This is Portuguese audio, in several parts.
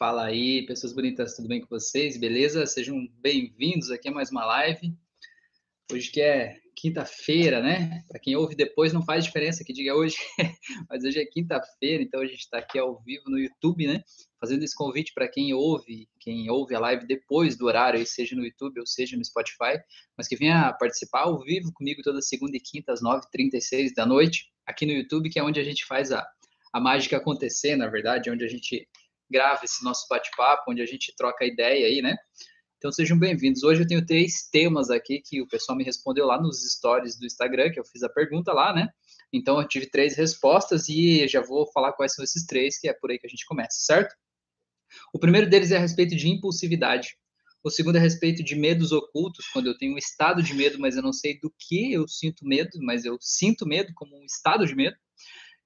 Fala aí, pessoas bonitas, tudo bem com vocês? Beleza? Sejam bem-vindos aqui a mais uma live. Hoje que é quinta-feira, né? Para quem ouve depois não faz diferença que diga hoje, mas hoje é quinta-feira, então a gente está aqui ao vivo no YouTube, né? Fazendo esse convite para quem ouve, quem ouve a live depois do horário, seja no YouTube ou seja no Spotify, mas que venha participar ao vivo comigo toda segunda e quinta às 9h36 da noite, aqui no YouTube, que é onde a gente faz a, a mágica acontecer, na verdade, onde a gente grava esse nosso bate-papo, onde a gente troca ideia aí, né? Então sejam bem-vindos. Hoje eu tenho três temas aqui que o pessoal me respondeu lá nos stories do Instagram, que eu fiz a pergunta lá, né? Então eu tive três respostas e já vou falar quais são esses três, que é por aí que a gente começa, certo? O primeiro deles é a respeito de impulsividade. O segundo é a respeito de medos ocultos, quando eu tenho um estado de medo, mas eu não sei do que eu sinto medo, mas eu sinto medo como um estado de medo.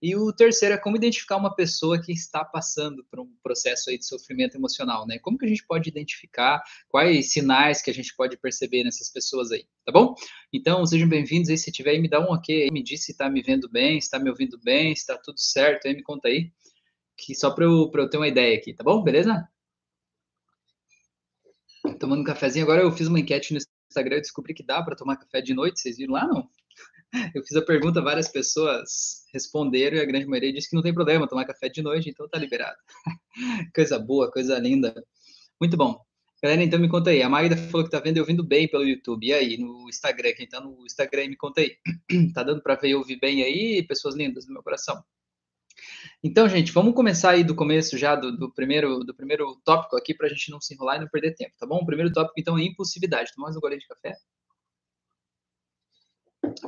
E o terceiro é como identificar uma pessoa que está passando por um processo aí de sofrimento emocional, né? Como que a gente pode identificar quais sinais que a gente pode perceber nessas pessoas aí, tá bom? Então, sejam bem-vindos aí, se tiver aí, me dá um ok, me diz se está me vendo bem, se está me ouvindo bem, se está tudo certo, aí me conta aí, que só para eu, eu ter uma ideia aqui, tá bom? Beleza? Tomando um cafezinho, agora eu fiz uma enquete no Instagram, eu descobri que dá para tomar café de noite, vocês viram lá, não? Eu fiz a pergunta, várias pessoas responderam e a grande maioria disse que não tem problema tomar café de noite, então tá liberado. coisa boa, coisa linda. Muito bom. Galera, então me conta aí. A Magda falou que tá vendo e ouvindo bem pelo YouTube. E aí, no Instagram, quem tá no Instagram, me conta aí. tá dando para ver e ouvir bem aí, pessoas lindas do meu coração? Então, gente, vamos começar aí do começo já do, do primeiro do primeiro tópico aqui para a gente não se enrolar e não perder tempo, tá bom? O primeiro tópico, então, é impulsividade. Tomar mais um de café?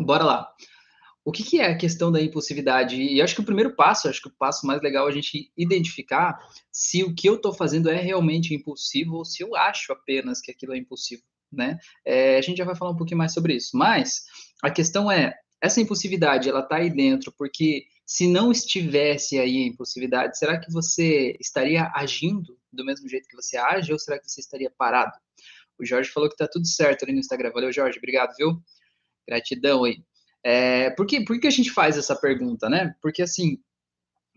Bora lá. O que, que, é a questão da impulsividade? E acho que o primeiro passo, acho que o passo mais legal é a gente identificar se o que eu estou fazendo é realmente impulsivo ou se eu acho apenas que aquilo é impulsivo, né? É, a gente já vai falar um pouquinho mais sobre isso. Mas a questão é, essa impulsividade, ela está aí dentro porque se não estivesse aí a impulsividade, será que você estaria agindo do mesmo jeito que você age ou será que você estaria parado? O Jorge falou que está tudo certo ali no Instagram. Valeu, Jorge. Obrigado, viu? Gratidão aí. É, por, que, por que a gente faz essa pergunta, né? Porque assim,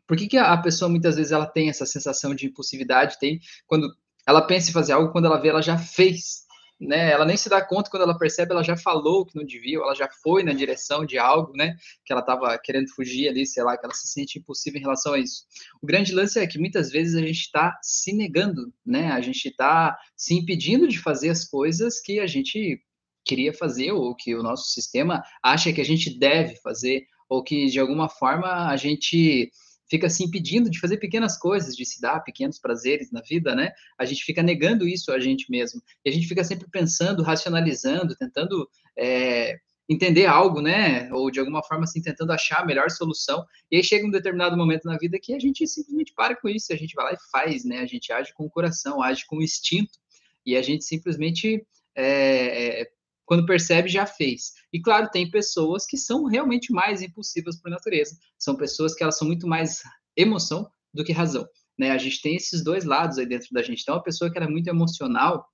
por que, que a pessoa muitas vezes ela tem essa sensação de impulsividade? Tem quando ela pensa em fazer algo, quando ela vê, ela já fez, né? Ela nem se dá conta quando ela percebe, ela já falou que não devia, ela já foi na direção de algo, né? Que ela estava querendo fugir ali, sei lá, que ela se sente impossível em relação a isso. O grande lance é que muitas vezes a gente está se negando, né? A gente está se impedindo de fazer as coisas que a gente queria fazer, ou que o nosso sistema acha que a gente deve fazer, ou que de alguma forma a gente fica se impedindo de fazer pequenas coisas, de se dar pequenos prazeres na vida, né? A gente fica negando isso a gente mesmo. E a gente fica sempre pensando, racionalizando, tentando é, entender algo, né? Ou de alguma forma assim, tentando achar a melhor solução. E aí chega um determinado momento na vida que a gente simplesmente para com isso, a gente vai lá e faz, né? A gente age com o coração, age com o instinto. E a gente simplesmente é, é, quando percebe, já fez. E claro, tem pessoas que são realmente mais impulsivas por natureza. São pessoas que elas são muito mais emoção do que razão. Né? A gente tem esses dois lados aí dentro da gente. Então, a pessoa que é muito emocional,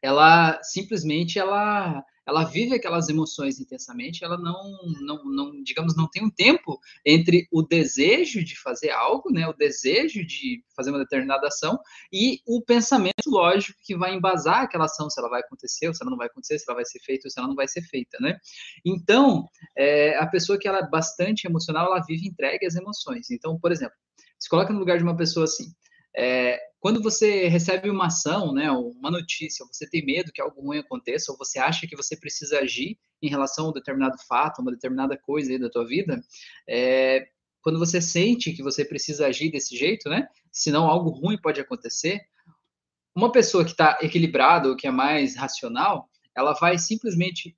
ela simplesmente ela ela vive aquelas emoções intensamente, ela não, não, não, digamos, não tem um tempo entre o desejo de fazer algo, né, o desejo de fazer uma determinada ação e o pensamento lógico que vai embasar aquela ação, se ela vai acontecer ou se ela não vai acontecer, se ela vai ser feita ou se ela não vai ser feita, né? Então, é, a pessoa que ela é bastante emocional, ela vive entregue às emoções. Então, por exemplo, se coloca no lugar de uma pessoa assim, é, quando você recebe uma ação, né, uma notícia, você tem medo que algo ruim aconteça, ou você acha que você precisa agir em relação a um determinado fato, uma determinada coisa aí da tua vida, é, quando você sente que você precisa agir desse jeito, né, senão algo ruim pode acontecer, uma pessoa que está equilibrada ou que é mais racional, ela vai simplesmente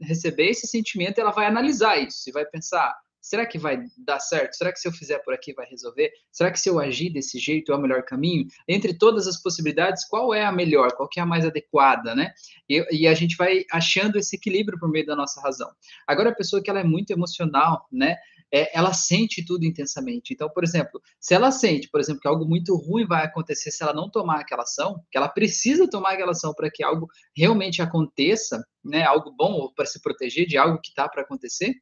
receber esse sentimento, ela vai analisar isso e vai pensar, Será que vai dar certo? Será que se eu fizer por aqui vai resolver? Será que se eu agir desse jeito é o melhor caminho? Entre todas as possibilidades, qual é a melhor? Qual é a mais adequada, né? E, e, a gente vai achando esse equilíbrio por meio da nossa razão. Agora, a pessoa que ela é muito emocional, né? É, ela sente tudo intensamente. Então, por exemplo, se ela sente, por exemplo, que algo muito ruim vai acontecer se ela não tomar aquela ação, que ela precisa tomar aquela ação para que algo realmente aconteça, né? Algo bom ou para se proteger de algo que está para acontecer,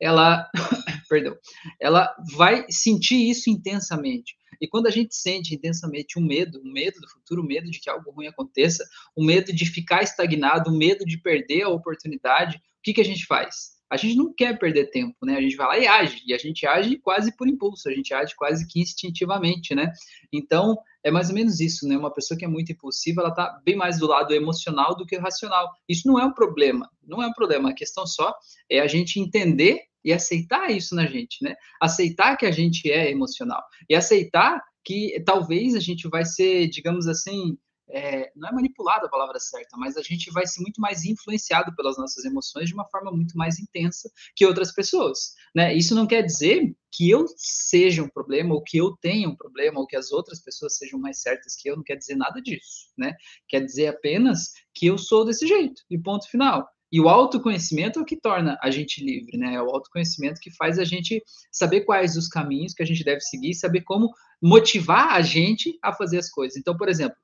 ela, perdão, ela vai sentir isso intensamente. E quando a gente sente intensamente um medo, um medo do futuro, um medo de que algo ruim aconteça, o medo de ficar estagnado, o medo de perder a oportunidade, o que, que a gente faz? A gente não quer perder tempo, né? A gente vai lá e age, e a gente age quase por impulso, a gente age quase que instintivamente, né? Então, é mais ou menos isso, né? Uma pessoa que é muito impulsiva, ela tá bem mais do lado emocional do que racional. Isso não é um problema, não é um problema. A questão só é a gente entender e aceitar isso na gente, né? Aceitar que a gente é emocional e aceitar que talvez a gente vai ser, digamos assim, é, não é manipulado a palavra certa, mas a gente vai ser muito mais influenciado pelas nossas emoções de uma forma muito mais intensa que outras pessoas, né? Isso não quer dizer que eu seja um problema, ou que eu tenha um problema, ou que as outras pessoas sejam mais certas que eu, não quer dizer nada disso, né? Quer dizer apenas que eu sou desse jeito, e ponto final. E o autoconhecimento é o que torna a gente livre, né? É o autoconhecimento que faz a gente saber quais os caminhos que a gente deve seguir, saber como motivar a gente a fazer as coisas. Então, por exemplo,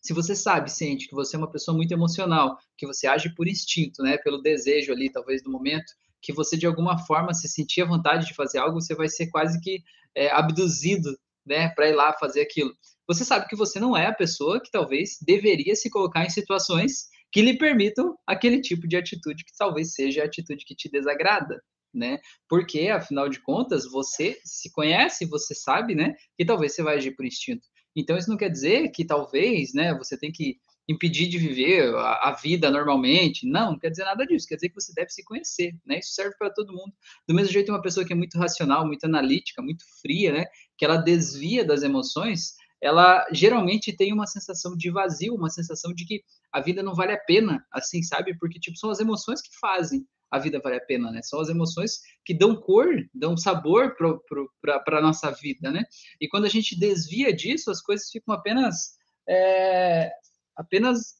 se você sabe, sente que você é uma pessoa muito emocional, que você age por instinto, né, pelo desejo ali, talvez do momento, que você de alguma forma se sentir à vontade de fazer algo, você vai ser quase que é, abduzido, né, para ir lá fazer aquilo. Você sabe que você não é a pessoa que talvez deveria se colocar em situações que lhe permitam aquele tipo de atitude que talvez seja a atitude que te desagrada, né? Porque afinal de contas, você se conhece, você sabe, né, que talvez você vai agir por instinto. Então, isso não quer dizer que talvez, né, você tem que impedir de viver a, a, vida normalmente. Não, não quer dizer nada disso. Quer dizer que você deve se conhecer, né? Isso serve para todo mundo. Do mesmo jeito, uma pessoa que é muito racional, muito analítica, muito fria, né? Que ela desvia das emoções, ela geralmente tem uma sensação de vazio, uma sensação de que a vida não vale a pena, assim, sabe? Porque, tipo, são as emoções que fazem a vida vale a pena, né? São as emoções que dão cor, dão sabor para a nossa vida, né? E quando a gente desvia disso, as coisas ficam apenas é, apenas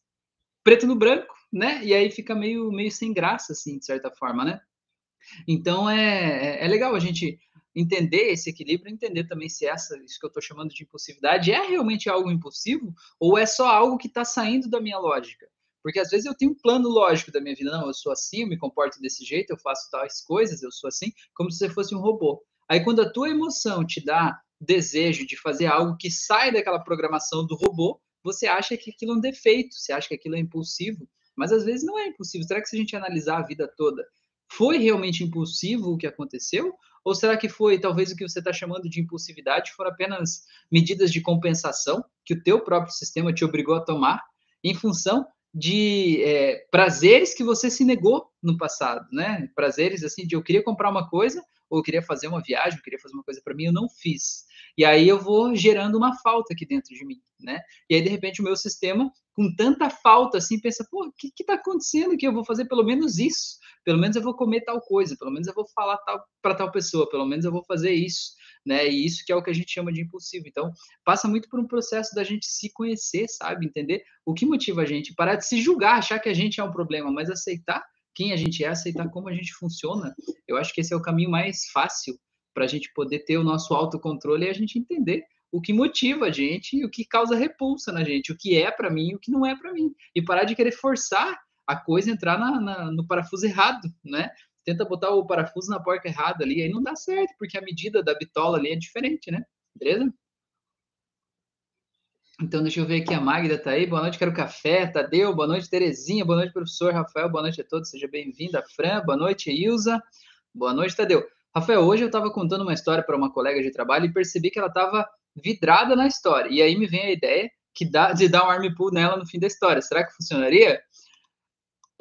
preto no branco, né? E aí fica meio, meio sem graça, assim, de certa forma, né? Então é, é legal a gente entender esse equilíbrio, entender também se essa, isso que eu estou chamando de impulsividade, é realmente algo impulsivo ou é só algo que está saindo da minha lógica. Porque às vezes eu tenho um plano lógico da minha vida. Não, eu sou assim, eu me comporto desse jeito, eu faço tais coisas, eu sou assim, como se você fosse um robô. Aí quando a tua emoção te dá desejo de fazer algo que sai daquela programação do robô, você acha que aquilo é um defeito, você acha que aquilo é impulsivo, mas às vezes não é impulsivo. Será que se a gente analisar a vida toda, foi realmente impulsivo o que aconteceu? Ou será que foi, talvez, o que você está chamando de impulsividade foram apenas medidas de compensação que o teu próprio sistema te obrigou a tomar em função de é, prazeres que você se negou no passado, né? Prazeres assim de eu queria comprar uma coisa, ou eu queria fazer uma viagem, eu queria fazer uma coisa para mim, eu não fiz. E aí eu vou gerando uma falta aqui dentro de mim, né? E aí de repente o meu sistema, com tanta falta assim, pensa, pô, o que que tá acontecendo que eu vou fazer pelo menos isso? Pelo menos eu vou comer tal coisa, pelo menos eu vou falar tal para tal pessoa, pelo menos eu vou fazer isso né? E isso que é o que a gente chama de impulsivo. Então, passa muito por um processo da gente se conhecer, sabe? Entender o que motiva a gente, parar de se julgar, achar que a gente é um problema, mas aceitar quem a gente é, aceitar como a gente funciona. Eu acho que esse é o caminho mais fácil para a gente poder ter o nosso autocontrole e a gente entender o que motiva a gente e o que causa repulsa na gente, o que é para mim e o que não é para mim. E parar de querer forçar a coisa entrar na, na, no parafuso errado, né? Tenta botar o parafuso na porca errada ali, aí não dá certo, porque a medida da bitola ali é diferente, né? Beleza? Então, deixa eu ver aqui, a Magda tá aí. Boa noite, quero café. Tadeu, boa noite, Terezinha. Boa noite, professor Rafael. Boa noite a todos, seja bem-vinda. Fran, boa noite, Ilza. Boa noite, Tadeu. Rafael, hoje eu estava contando uma história para uma colega de trabalho e percebi que ela estava vidrada na história. E aí me vem a ideia que dá, de dar um arm pull nela no fim da história. Será que funcionaria?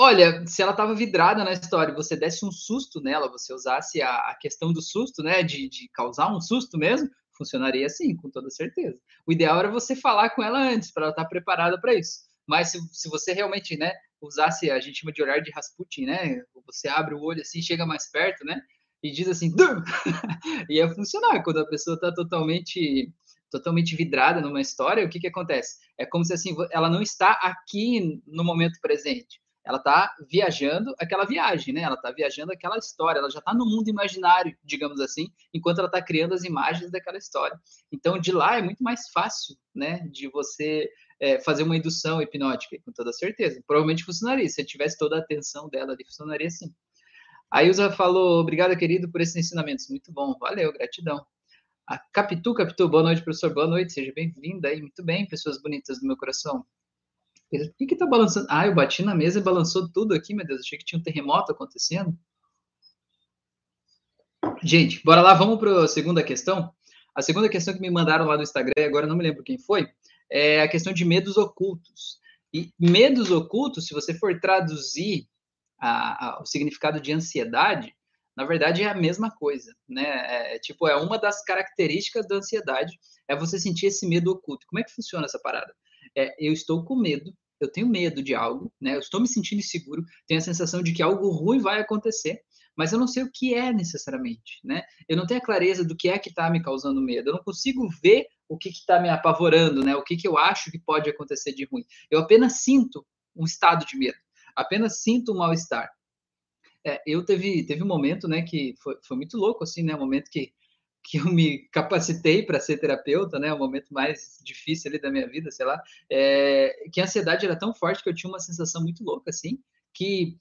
Olha, se ela estava vidrada na história, você desse um susto nela, você usasse a, a questão do susto, né, de, de, causar um susto mesmo, funcionaria assim, com toda certeza. O ideal era você falar com ela antes, para ela estar tá preparada para isso. Mas se, se você realmente, né, usasse, a gente chama de olhar de Rasputin, né, você abre o olho assim, chega mais perto, né, e diz assim, ia funcionar quando a pessoa está totalmente totalmente vidrada numa história, o que que acontece? É como se assim, ela não está aqui no momento presente ela está viajando aquela viagem, né? Ela está viajando aquela história, ela já está no mundo imaginário, digamos assim, enquanto ela está criando as imagens daquela história. Então, de lá é muito mais fácil, né, de você é, fazer uma indução hipnótica, com toda certeza. Provavelmente funcionaria, se tivesse toda a atenção dela ali, funcionaria sim. A Ilza falou, obrigada, querido, por esses ensinamentos. Muito bom, valeu, gratidão. A Capitu, Capitu, boa noite, professor, boa noite, seja bem-vinda aí, muito bem, pessoas bonitas do meu coração. O que que tá balançando? Ah, eu bati na mesa e balançou tudo aqui, meu Deus, achei que tinha um terremoto acontecendo. Gente, bora lá, vamos para a segunda questão. A segunda questão que me mandaram lá no Instagram, agora não me lembro quem foi, é a questão de medos ocultos. E medos ocultos, se você for traduzir a, a, o significado de ansiedade, na verdade é a mesma coisa, né? É, é, tipo, é uma das características da ansiedade, é você sentir esse medo oculto. Como é que funciona essa parada? É, eu estou com medo, eu tenho medo de algo, né? Eu estou me sentindo inseguro, tenho a sensação de que algo ruim vai acontecer, mas eu não sei o que é necessariamente, né? Eu não tenho a clareza do que é que está me causando medo, eu não consigo ver o que está me apavorando, né? O que, que eu acho que pode acontecer de ruim. Eu apenas sinto um estado de medo, apenas sinto um mal-estar. É, eu teve, teve um momento, né, que foi, foi muito louco, assim, né? Um momento que, que eu me capacitei para ser terapeuta, né? O momento mais difícil ali da minha vida, sei lá. É, que a ansiedade era tão forte que eu tinha uma sensação muito louca, assim, que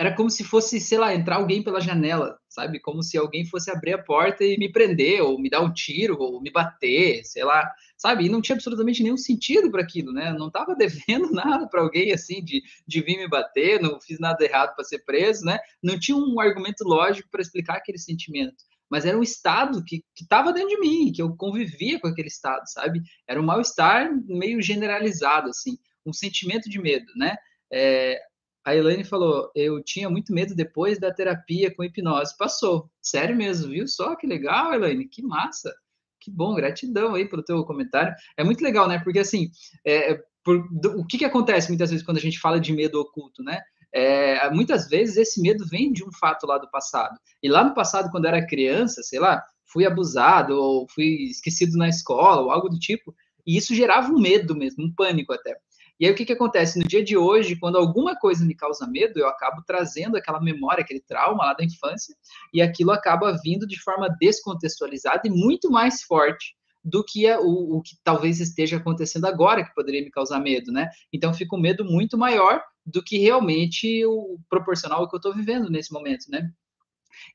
era como se fosse, sei lá, entrar alguém pela janela, sabe? Como se alguém fosse abrir a porta e me prender, ou me dar um tiro, ou me bater, sei lá, sabe? E não tinha absolutamente nenhum sentido para aquilo, né? Eu não estava devendo nada para alguém assim de, de vir me bater, não fiz nada errado para ser preso, né? Não tinha um argumento lógico para explicar aquele sentimento. Mas era um estado que estava dentro de mim, que eu convivia com aquele estado, sabe? Era um mal-estar meio generalizado, assim, um sentimento de medo, né? É, a Elaine falou: eu tinha muito medo depois da terapia com hipnose. Passou. Sério mesmo, viu? Só que legal, Elaine, que massa. Que bom, gratidão aí pelo teu comentário. É muito legal, né? Porque assim, é, por, do, o que, que acontece muitas vezes quando a gente fala de medo oculto, né? É, muitas vezes esse medo vem de um fato lá do passado. E lá no passado, quando era criança, sei lá, fui abusado ou fui esquecido na escola ou algo do tipo, e isso gerava um medo mesmo, um pânico até. E aí o que, que acontece? No dia de hoje, quando alguma coisa me causa medo, eu acabo trazendo aquela memória, aquele trauma lá da infância, e aquilo acaba vindo de forma descontextualizada e muito mais forte do que a, o, o, que talvez esteja acontecendo agora, que poderia me causar medo, né? Então fica um medo muito maior do que realmente o proporcional ao que eu estou vivendo nesse momento, né?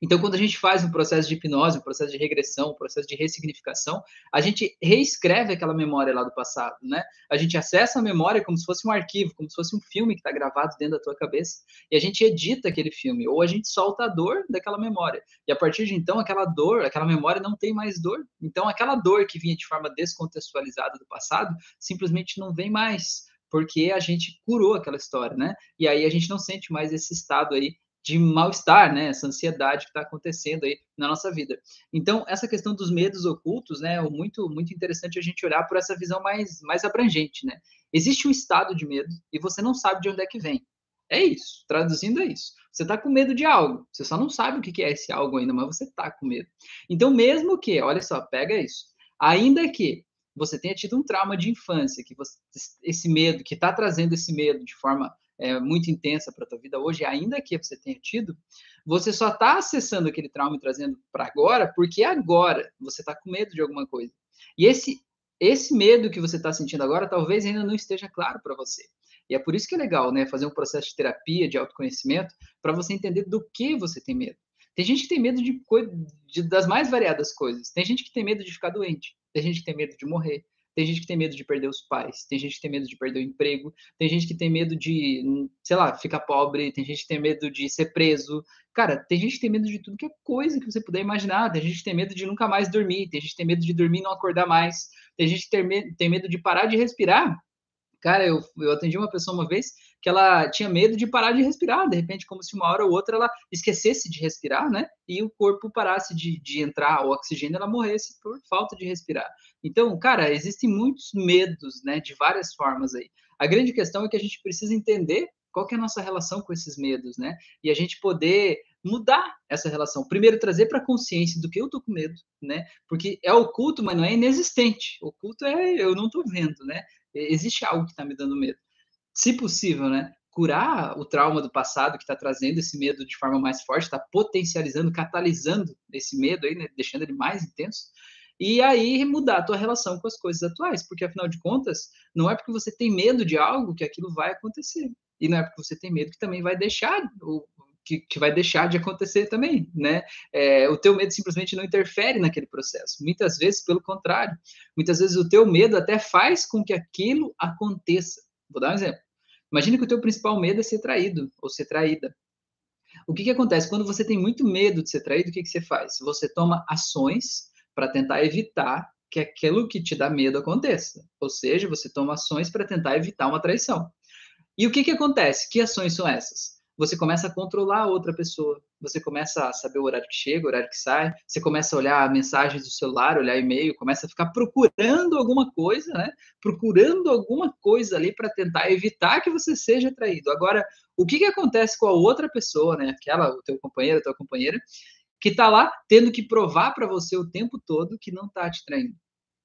Então, quando a gente faz um processo de hipnose, um processo de regressão, um processo de ressignificação, a gente reescreve aquela memória lá do passado, né? A gente acessa a memória como se fosse um arquivo, como se fosse um filme que está gravado dentro da tua cabeça, e a gente edita aquele filme, ou a gente solta a dor daquela memória. E a partir de então, aquela dor, aquela memória não tem mais dor. Então, aquela dor que vinha de forma descontextualizada do passado, simplesmente não vem mais porque a gente curou aquela história, né? E aí a gente não sente mais esse estado aí de mal-estar, né? Essa ansiedade que está acontecendo aí na nossa vida. Então, essa questão dos medos ocultos, né? É muito, muito interessante a gente olhar por essa visão mais, mais abrangente, né? Existe um estado de medo e você não sabe de onde é que vem. É isso. Traduzindo é isso. Você está com medo de algo. Você só não sabe o que é esse algo ainda, mas você está com medo. Então, mesmo que, olha só, pega isso. Ainda que você tenha tido um trauma de infância, que você, esse medo, que está trazendo esse medo de forma é, muito intensa para a tua vida hoje, ainda que você tenha tido, você só está acessando aquele trauma e trazendo para agora, porque agora você está com medo de alguma coisa. E esse, esse medo que você está sentindo agora, talvez ainda não esteja claro para você. E é por isso que é legal, né, fazer um processo de terapia, de autoconhecimento, para você entender do que você tem medo. Tem gente que tem medo de, de, das mais variadas coisas. Tem gente que tem medo de ficar doente. Tem gente que tem medo de morrer. Tem gente que tem medo de perder os pais, tem gente que tem medo de perder o emprego, tem gente que tem medo de, sei lá, ficar pobre, tem gente que tem medo de ser preso. Cara, tem gente que tem medo de tudo que é coisa que você puder imaginar. Tem gente que tem medo de nunca mais dormir, tem gente que tem medo de dormir e não acordar mais, tem gente que tem medo, de parar de respirar. Cara, eu, eu atendi uma pessoa uma vez que ela tinha medo de parar de respirar, de repente, como se uma hora ou outra ela esquecesse de respirar, né? E o corpo parasse de, de entrar o oxigênio, ela morresse por falta de respirar. Então, cara, existem muitos medos, né, de várias formas aí. A grande questão é que a gente precisa entender qual é a nossa relação com esses medos, né? E a gente poder mudar essa relação. Primeiro, trazer para a consciência do que eu tô com medo, né? Porque é oculto, mas não é inexistente. Oculto é eu não tô vendo, né? Existe algo que está me dando medo se possível, né, curar o trauma do passado que está trazendo esse medo de forma mais forte, está potencializando, catalisando esse medo aí, né, deixando ele mais intenso, e aí mudar a tua relação com as coisas atuais, porque afinal de contas, não é porque você tem medo de algo que aquilo vai acontecer, e não é porque você tem medo que também vai deixar, ou que, que, vai deixar de acontecer também, né? É, o teu medo simplesmente não interfere naquele processo. Muitas vezes, pelo contrário, muitas vezes o teu medo até faz com que aquilo aconteça. Vou dar um exemplo. Imagine que o teu principal medo é ser traído ou ser traída. O que, que acontece? Quando você tem muito medo de ser traído, o que, que você faz? Você toma ações para tentar evitar que aquilo que te dá medo aconteça. Ou seja, você toma ações para tentar evitar uma traição. E o que, que acontece? Que ações são essas? Você começa a controlar a outra pessoa, você começa a saber o horário que chega, o horário que sai, você começa a olhar mensagens do celular, olhar e-mail, começa a ficar procurando alguma coisa, né? Procurando alguma coisa ali para tentar evitar que você seja traído. Agora, o que, que acontece com a outra pessoa, né? Aquela, o teu companheiro, a tua companheira, que está lá tendo que provar para você o tempo todo que não está te traindo.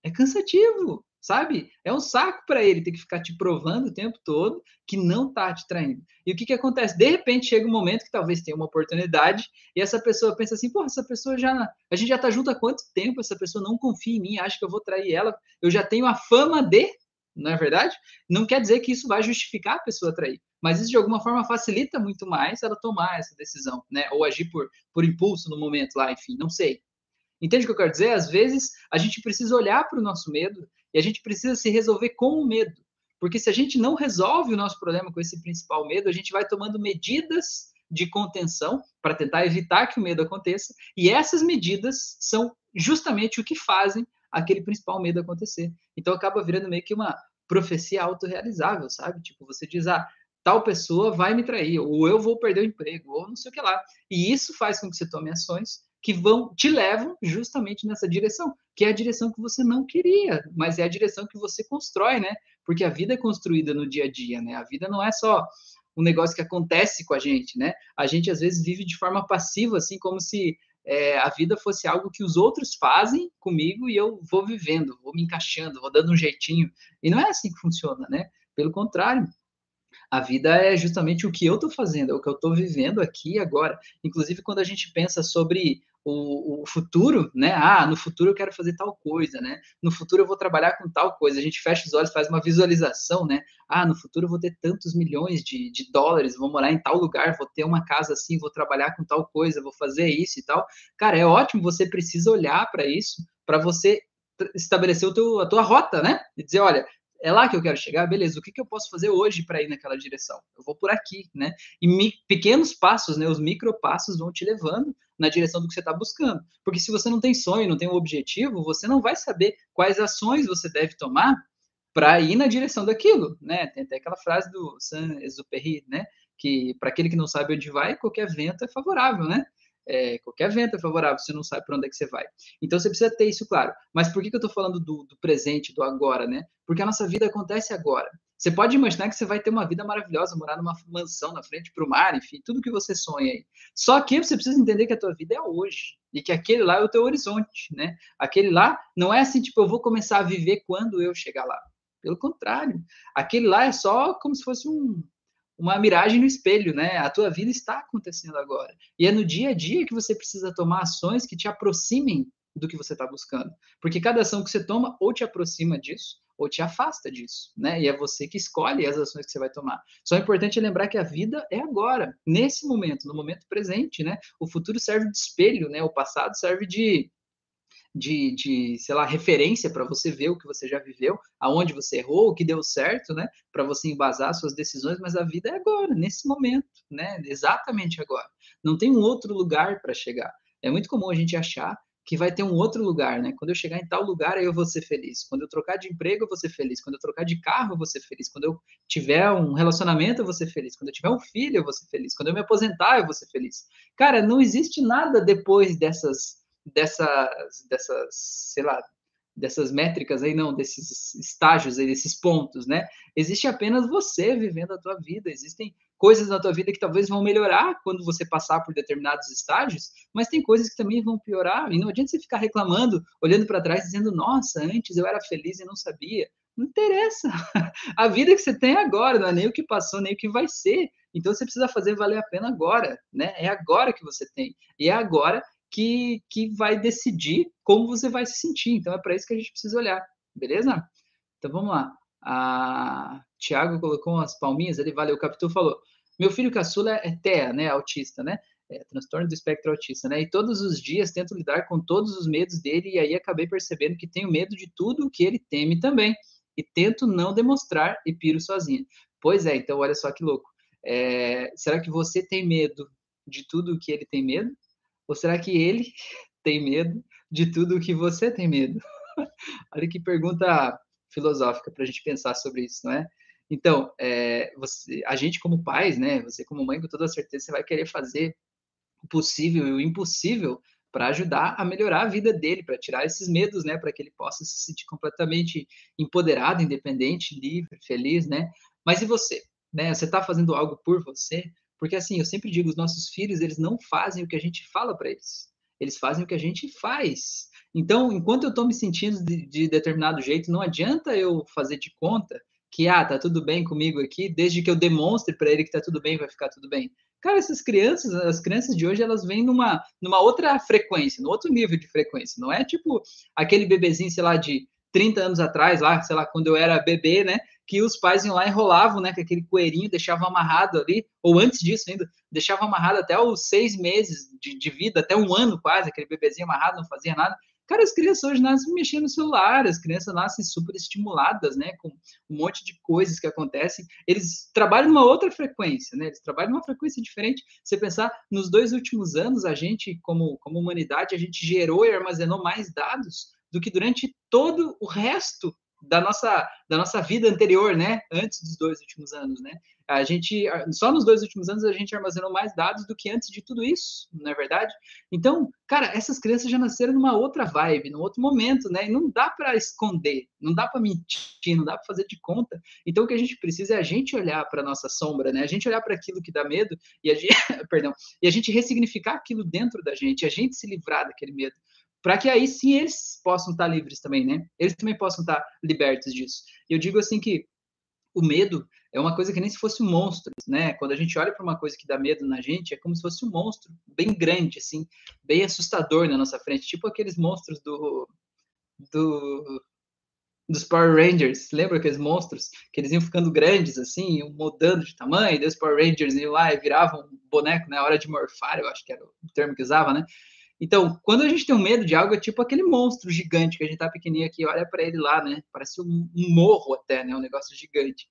É cansativo, sabe? É um saco para ele ter que ficar te provando o tempo todo que não está te traindo. E o que, que acontece? De repente chega um momento que talvez tenha uma oportunidade e essa pessoa pensa assim: pô, essa pessoa já. A gente já está junto há quanto tempo? Essa pessoa não confia em mim, acha que eu vou trair ela. Eu já tenho a fama de. Não é verdade? Não quer dizer que isso vai justificar a pessoa trair mas isso de alguma forma facilita muito mais ela tomar essa decisão, né? Ou agir por, por impulso no momento lá, enfim, não sei. Entende o que eu quero dizer? Às vezes a gente precisa olhar para o nosso medo e a gente precisa se resolver com o medo. Porque se a gente não resolve o nosso problema com esse principal medo, a gente vai tomando medidas de contenção para tentar evitar que o medo aconteça, e essas medidas são justamente o que fazem aquele principal medo acontecer. Então acaba virando meio que uma profecia autorrealizável, sabe? Tipo, você diz, ah, tal pessoa vai me trair, ou eu vou perder o emprego, ou não sei o que lá. E isso faz com que você tome ações que vão te levam justamente nessa direção, que é a direção que você não queria, mas é a direção que você constrói, né? Porque a vida é construída no dia a dia, né? A vida não é só um negócio que acontece com a gente, né? A gente às vezes vive de forma passiva, assim como se é, a vida fosse algo que os outros fazem comigo e eu vou vivendo, vou me encaixando, vou dando um jeitinho. E não é assim que funciona, né? Pelo contrário, a vida é justamente o que eu estou fazendo, é o que eu estou vivendo aqui agora. Inclusive, quando a gente pensa sobre o, o, futuro, né? Ah, no futuro eu quero fazer tal coisa, né? No futuro eu vou trabalhar com tal coisa. A gente fecha os olhos, faz uma visualização, né? Ah, no futuro eu vou ter tantos milhões de, de dólares, vou morar em tal lugar, vou ter uma casa assim, vou trabalhar com tal coisa, vou fazer isso e tal. Cara, é ótimo, você precisa olhar para isso, para você estabelecer o teu, a tua rota, né? E dizer, olha, é lá que eu quero chegar, beleza, o que, que eu posso fazer hoje para ir naquela direção? Eu vou por aqui, né? E mi, pequenos passos, né, os micropassos vão te levando na direção do que você está buscando. Porque se você não tem sonho, não tem um objetivo, você não vai saber quais ações você deve tomar para ir na direção daquilo, né? Tem até aquela frase do Saint-Exupéry, né? Que para aquele que não sabe onde vai, qualquer vento é favorável, né? é, qualquer vento é favorável, você não sabe para onde é que você vai. Então você precisa ter isso claro. Mas por que, que eu estou falando do, do, presente, do agora, né? Porque a nossa vida acontece agora. Você pode imaginar que você vai ter uma vida maravilhosa, morar numa mansão na frente para o mar, enfim, tudo que você sonha aí. Só que você precisa entender que a tua vida é hoje e que aquele lá é o teu horizonte, né? Aquele lá não é assim, tipo, eu vou começar a viver quando eu chegar lá. Pelo contrário, aquele lá é só como se fosse um, uma miragem no espelho, né? A tua vida está acontecendo agora. E é no dia a dia que você precisa tomar ações que te aproximem do que você está buscando. Porque cada ação que você toma ou te aproxima disso, ou te afasta disso, né? E é você que escolhe as ações que você vai tomar. Só é importante lembrar que a vida é agora, nesse momento, no momento presente, né? O futuro serve de espelho, né? O passado serve de de, de sei lá, referência para você ver o que você já viveu, aonde você errou, o que deu certo, né? Para você embasar suas decisões, mas a vida é agora, nesse momento, né? Exatamente agora. Não tem um outro lugar para chegar. É muito comum a gente achar que vai ter um outro lugar, né? Quando eu chegar em tal lugar, aí eu vou ser feliz. Quando eu trocar de emprego, eu vou ser feliz. Quando eu trocar de carro, eu vou ser feliz. Quando eu tiver um relacionamento, eu vou ser feliz. Quando eu tiver um filho, eu vou ser feliz. Quando eu me aposentar, eu vou ser feliz. Cara, não existe nada depois dessas dessas, dessas, sei lá, dessas métricas aí, não, desses estágios aí, desses pontos, né? Existe apenas você vivendo a tua vida, existem coisas na tua vida que talvez vão melhorar quando você passar por determinados estágios, mas tem coisas que também vão piorar, e não adianta você ficar reclamando, olhando para trás, dizendo, nossa, antes eu era feliz e não sabia. Não interessa. A vida que você tem agora, não é nem o que passou, nem o que vai ser. Então você precisa fazer valer a pena agora, né? É agora que você tem. E é agora que, que vai decidir como você vai se sentir. Então, é para isso que a gente precisa olhar, beleza? Então, vamos lá. A Tiago colocou umas palminhas ali, valeu, o Capitu falou. Meu filho caçula é TEA, né? Autista, né? É, transtorno do espectro autista, né? E todos os dias tento lidar com todos os medos dele, e aí acabei percebendo que tenho medo de tudo o que ele teme também. E tento não demonstrar e piro sozinha. Pois é, então olha só que louco. É, será que você tem medo de tudo o que ele tem medo? Ou será que ele tem medo de tudo o que você tem medo? olha que pergunta filosófica para a gente pensar sobre isso, não é? Então, é, você, a gente como pais, né? Você como mãe, com toda certeza, você vai querer fazer o possível e o impossível para ajudar a melhorar a vida dele, para tirar esses medos, né? Para que ele possa se sentir completamente empoderado, independente, livre, feliz, né? Mas e você? Né? Você está fazendo algo por você? Porque assim, eu sempre digo, os nossos filhos, eles não fazem o que a gente fala para eles. Eles fazem o que a gente faz. Então, enquanto eu estou me sentindo de, de, determinado jeito, não adianta eu fazer de conta que, ah, tá tudo bem comigo aqui, desde que eu demonstre para ele que tá tudo bem, vai ficar tudo bem. Cara, essas crianças, as crianças de hoje, elas vêm numa, numa outra frequência, no outro nível de frequência. Não é tipo aquele bebezinho, sei lá, de 30 anos atrás, lá, sei lá, quando eu era bebê, né? Que os pais iam lá enrolavam, né? Com aquele coelhinho, deixavam amarrado ali, ou antes disso ainda, deixavam amarrado até os seis meses de, de vida, até um ano quase, aquele bebezinho amarrado, não fazia nada. Cara, as crianças hoje nascem mexendo no celular, as crianças nascem super estimuladas, né, com um monte de coisas que acontecem. Eles trabalham numa outra frequência, né? Eles trabalham numa frequência diferente. Você pensar, nos dois últimos anos, a gente, como, como humanidade, a gente gerou e armazenou mais dados do que durante todo o resto da nossa, da nossa vida anterior, né? Antes dos dois últimos anos, né? A gente, só nos dois últimos anos, a gente armazenou mais dados do que antes de tudo isso, não é verdade? Então, cara, essas crianças já nasceram numa outra vibe, num outro momento, né? E não dá para esconder, não dá para mentir, não dá para fazer de conta. Então, o que a gente precisa é a gente olhar para nossa sombra, né? A gente olhar para aquilo que dá medo e a gente, perdão, e a gente ressignificar aquilo dentro da gente, a gente se livrar daquele medo para que aí sim eles possam estar livres também, né? Eles também possam estar libertos disso. Eu digo assim que o medo é uma coisa que nem se fosse um monstro, né? Quando a gente olha para uma coisa que dá medo na gente, é como se fosse um monstro bem grande, assim, bem assustador na nossa frente, tipo aqueles monstros do, do dos Power Rangers, lembra aqueles monstros que eles iam ficando grandes assim, iam mudando de tamanho, e os Power Rangers iam lá e viravam um boneco na né? hora de morfar, eu acho que era o termo que usava, né? Então, quando a gente tem um medo de algo, é tipo aquele monstro gigante que a gente tá pequenininho aqui, olha para ele lá, né? Parece um, um, morro até, né? Um negócio gigante.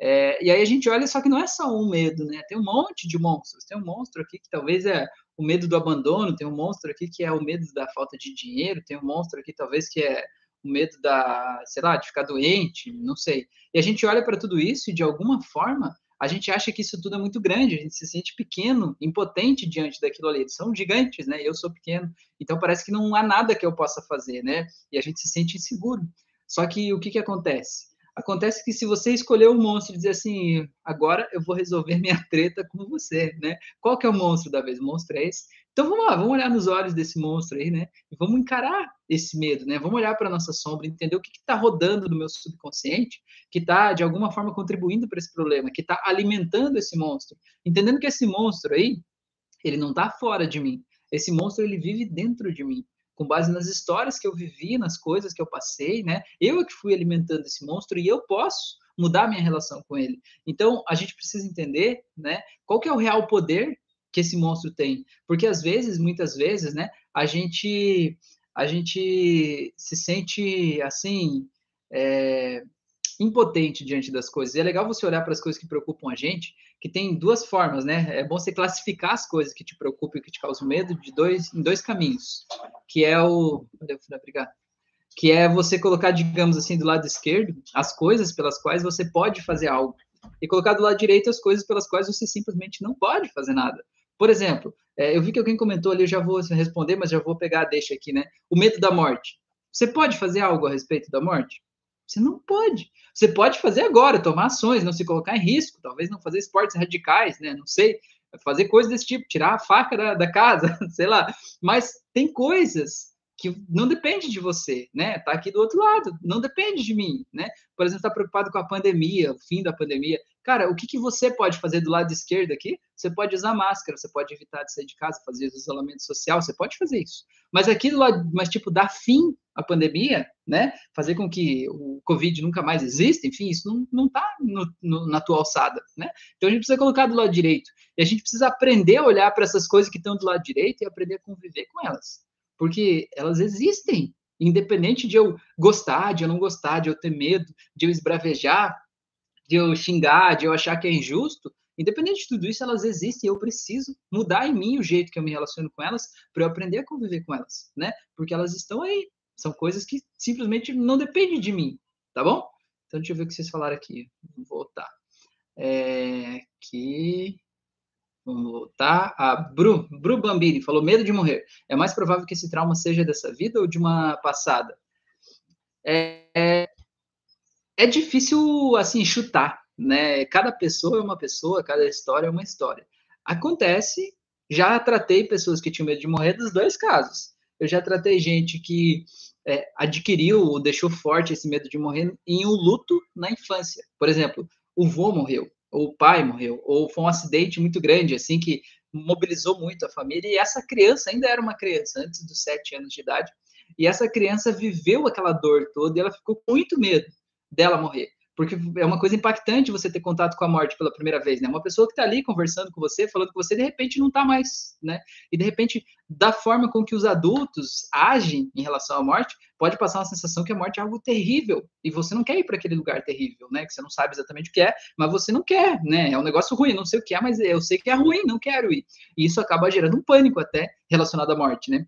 É, e aí a gente olha, só que não é só um medo, né? Tem um monte de monstros. Tem um monstro aqui que talvez é o medo do abandono, tem um monstro aqui que é o medo da falta de dinheiro, tem um monstro aqui talvez que é o medo da, sei lá, de ficar doente, não sei. E a gente olha para tudo isso e de alguma forma a gente acha que isso tudo é muito grande, a gente se sente pequeno, impotente diante daquilo ali. Eles são gigantes, né? Eu sou pequeno, então parece que não há nada que eu possa fazer, né? E a gente se sente inseguro. Só que o que, que acontece? Acontece que se você escolher um monstro e dizer assim, agora eu vou resolver minha treta com você, né? Qual que é o monstro da vez? O monstro é esse? Então vamos lá, vamos olhar nos olhos desse monstro aí, né? E vamos encarar esse medo, né? Vamos olhar para nossa sombra, entender o que está rodando no meu subconsciente, que está de alguma forma contribuindo para esse problema, que está alimentando esse monstro, entendendo que esse monstro aí, ele não está fora de mim. Esse monstro ele vive dentro de mim, com base nas histórias que eu vivi, nas coisas que eu passei, né? Eu é que fui alimentando esse monstro e eu posso mudar minha relação com ele. Então, a gente precisa entender, né, qual que é o real poder que esse monstro tem. Porque às vezes, muitas vezes, né, a gente a gente se sente assim é, impotente diante das coisas. E é legal você olhar para as coisas que preocupam a gente, que tem duas formas, né? É bom você classificar as coisas que te preocupam e que te causam medo de dois em dois caminhos, que é o, obrigado. Que é você colocar, digamos assim, do lado esquerdo as coisas pelas quais você pode fazer algo e colocar do lado direito as coisas pelas quais você simplesmente não pode fazer nada. Por exemplo, é, eu vi que alguém comentou ali, eu já vou responder, mas já vou pegar, deixa aqui, né? O medo da morte. Você pode fazer algo a respeito da morte? Você não pode. Você pode fazer agora, tomar ações, não se colocar em risco, talvez não fazer esportes radicais, né? Não sei, fazer coisas desse tipo, tirar a faca da, da casa, sei lá. Mas tem coisas que não depende de você, né? Tá aqui do outro lado, não depende de mim, né? Por exemplo, está preocupado com a pandemia, o fim da pandemia. Cara, o que, que você pode fazer do lado esquerdo aqui? Você pode usar máscara, você pode evitar de sair de casa, fazer isolamento social, você pode fazer isso. Mas aqui do lado, mas tipo, dar fim à pandemia, né? Fazer com que o Covid nunca mais exista, enfim, isso não, não tá no, no, na tua alçada, né? Então a gente precisa colocar do lado direito. E a gente precisa aprender a olhar para essas coisas que estão do lado direito e aprender a conviver com elas. Porque elas existem, independente de eu gostar, de eu não gostar, de eu ter medo, de eu esbravejar, de eu xingar, de eu achar que é injusto, independente de tudo isso, elas existem e eu preciso mudar em mim o jeito que eu me relaciono com elas para eu aprender a conviver com elas, né? Porque elas estão aí, são coisas que simplesmente não dependem de mim, tá bom? Então, deixa eu ver o que vocês falaram aqui. Vou voltar. É, aqui. Vamos voltar. A Bru, Bru Bambini falou: medo de morrer. É mais provável que esse trauma seja dessa vida ou de uma passada? É, é, é difícil, assim, chutar, né? Cada pessoa é uma pessoa, cada história é uma história. Acontece, já tratei pessoas que tinham medo de morrer dos dois casos. Eu já tratei gente que é, adquiriu ou deixou forte esse medo de morrer em um luto na infância. Por exemplo, o vô morreu, ou o pai morreu, ou foi um acidente muito grande, assim, que mobilizou muito a família, e essa criança ainda era uma criança, antes dos sete anos de idade, e essa criança viveu aquela dor toda e ela ficou com muito medo dela morrer porque é uma coisa impactante você ter contato com a morte pela primeira vez, né? Uma pessoa que está ali conversando com você, falando com você, de repente não está mais, né? E de repente, da forma com que os adultos agem em relação à morte, pode passar uma sensação que a morte é algo terrível e você não quer ir para aquele lugar terrível, né? Que você não sabe exatamente o que é, mas você não quer, né? É um negócio ruim, não sei o que é, mas eu sei que é ruim, não quero ir. E isso acaba gerando um pânico até relacionado à morte, né?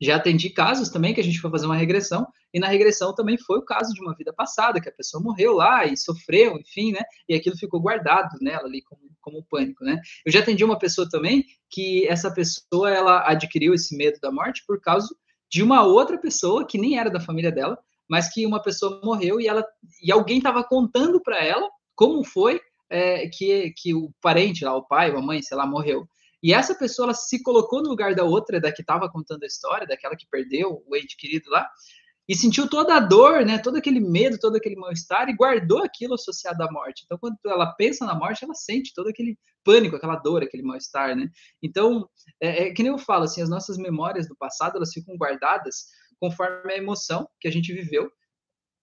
Já atendi casos também que a gente foi fazer uma regressão, e na regressão também foi o caso de uma vida passada, que a pessoa morreu lá e sofreu, enfim, né? E aquilo ficou guardado nela ali como, como pânico, né? Eu já atendi uma pessoa também que essa pessoa ela adquiriu esse medo da morte por causa de uma outra pessoa que nem era da família dela, mas que uma pessoa morreu e ela e alguém estava contando para ela como foi é, que, que o parente lá, o pai, a mãe, sei lá, morreu. E essa pessoa ela se colocou no lugar da outra, da que estava contando a história, daquela que perdeu o ente querido lá, e sentiu toda a dor, né, todo aquele medo, todo aquele mal-estar e guardou aquilo associado à morte. Então, quando ela pensa na morte, ela sente todo aquele pânico, aquela dor, aquele mal-estar, né? Então, é, é, que nem eu falo, assim, as nossas memórias do passado, elas ficam guardadas conforme a emoção que a gente viveu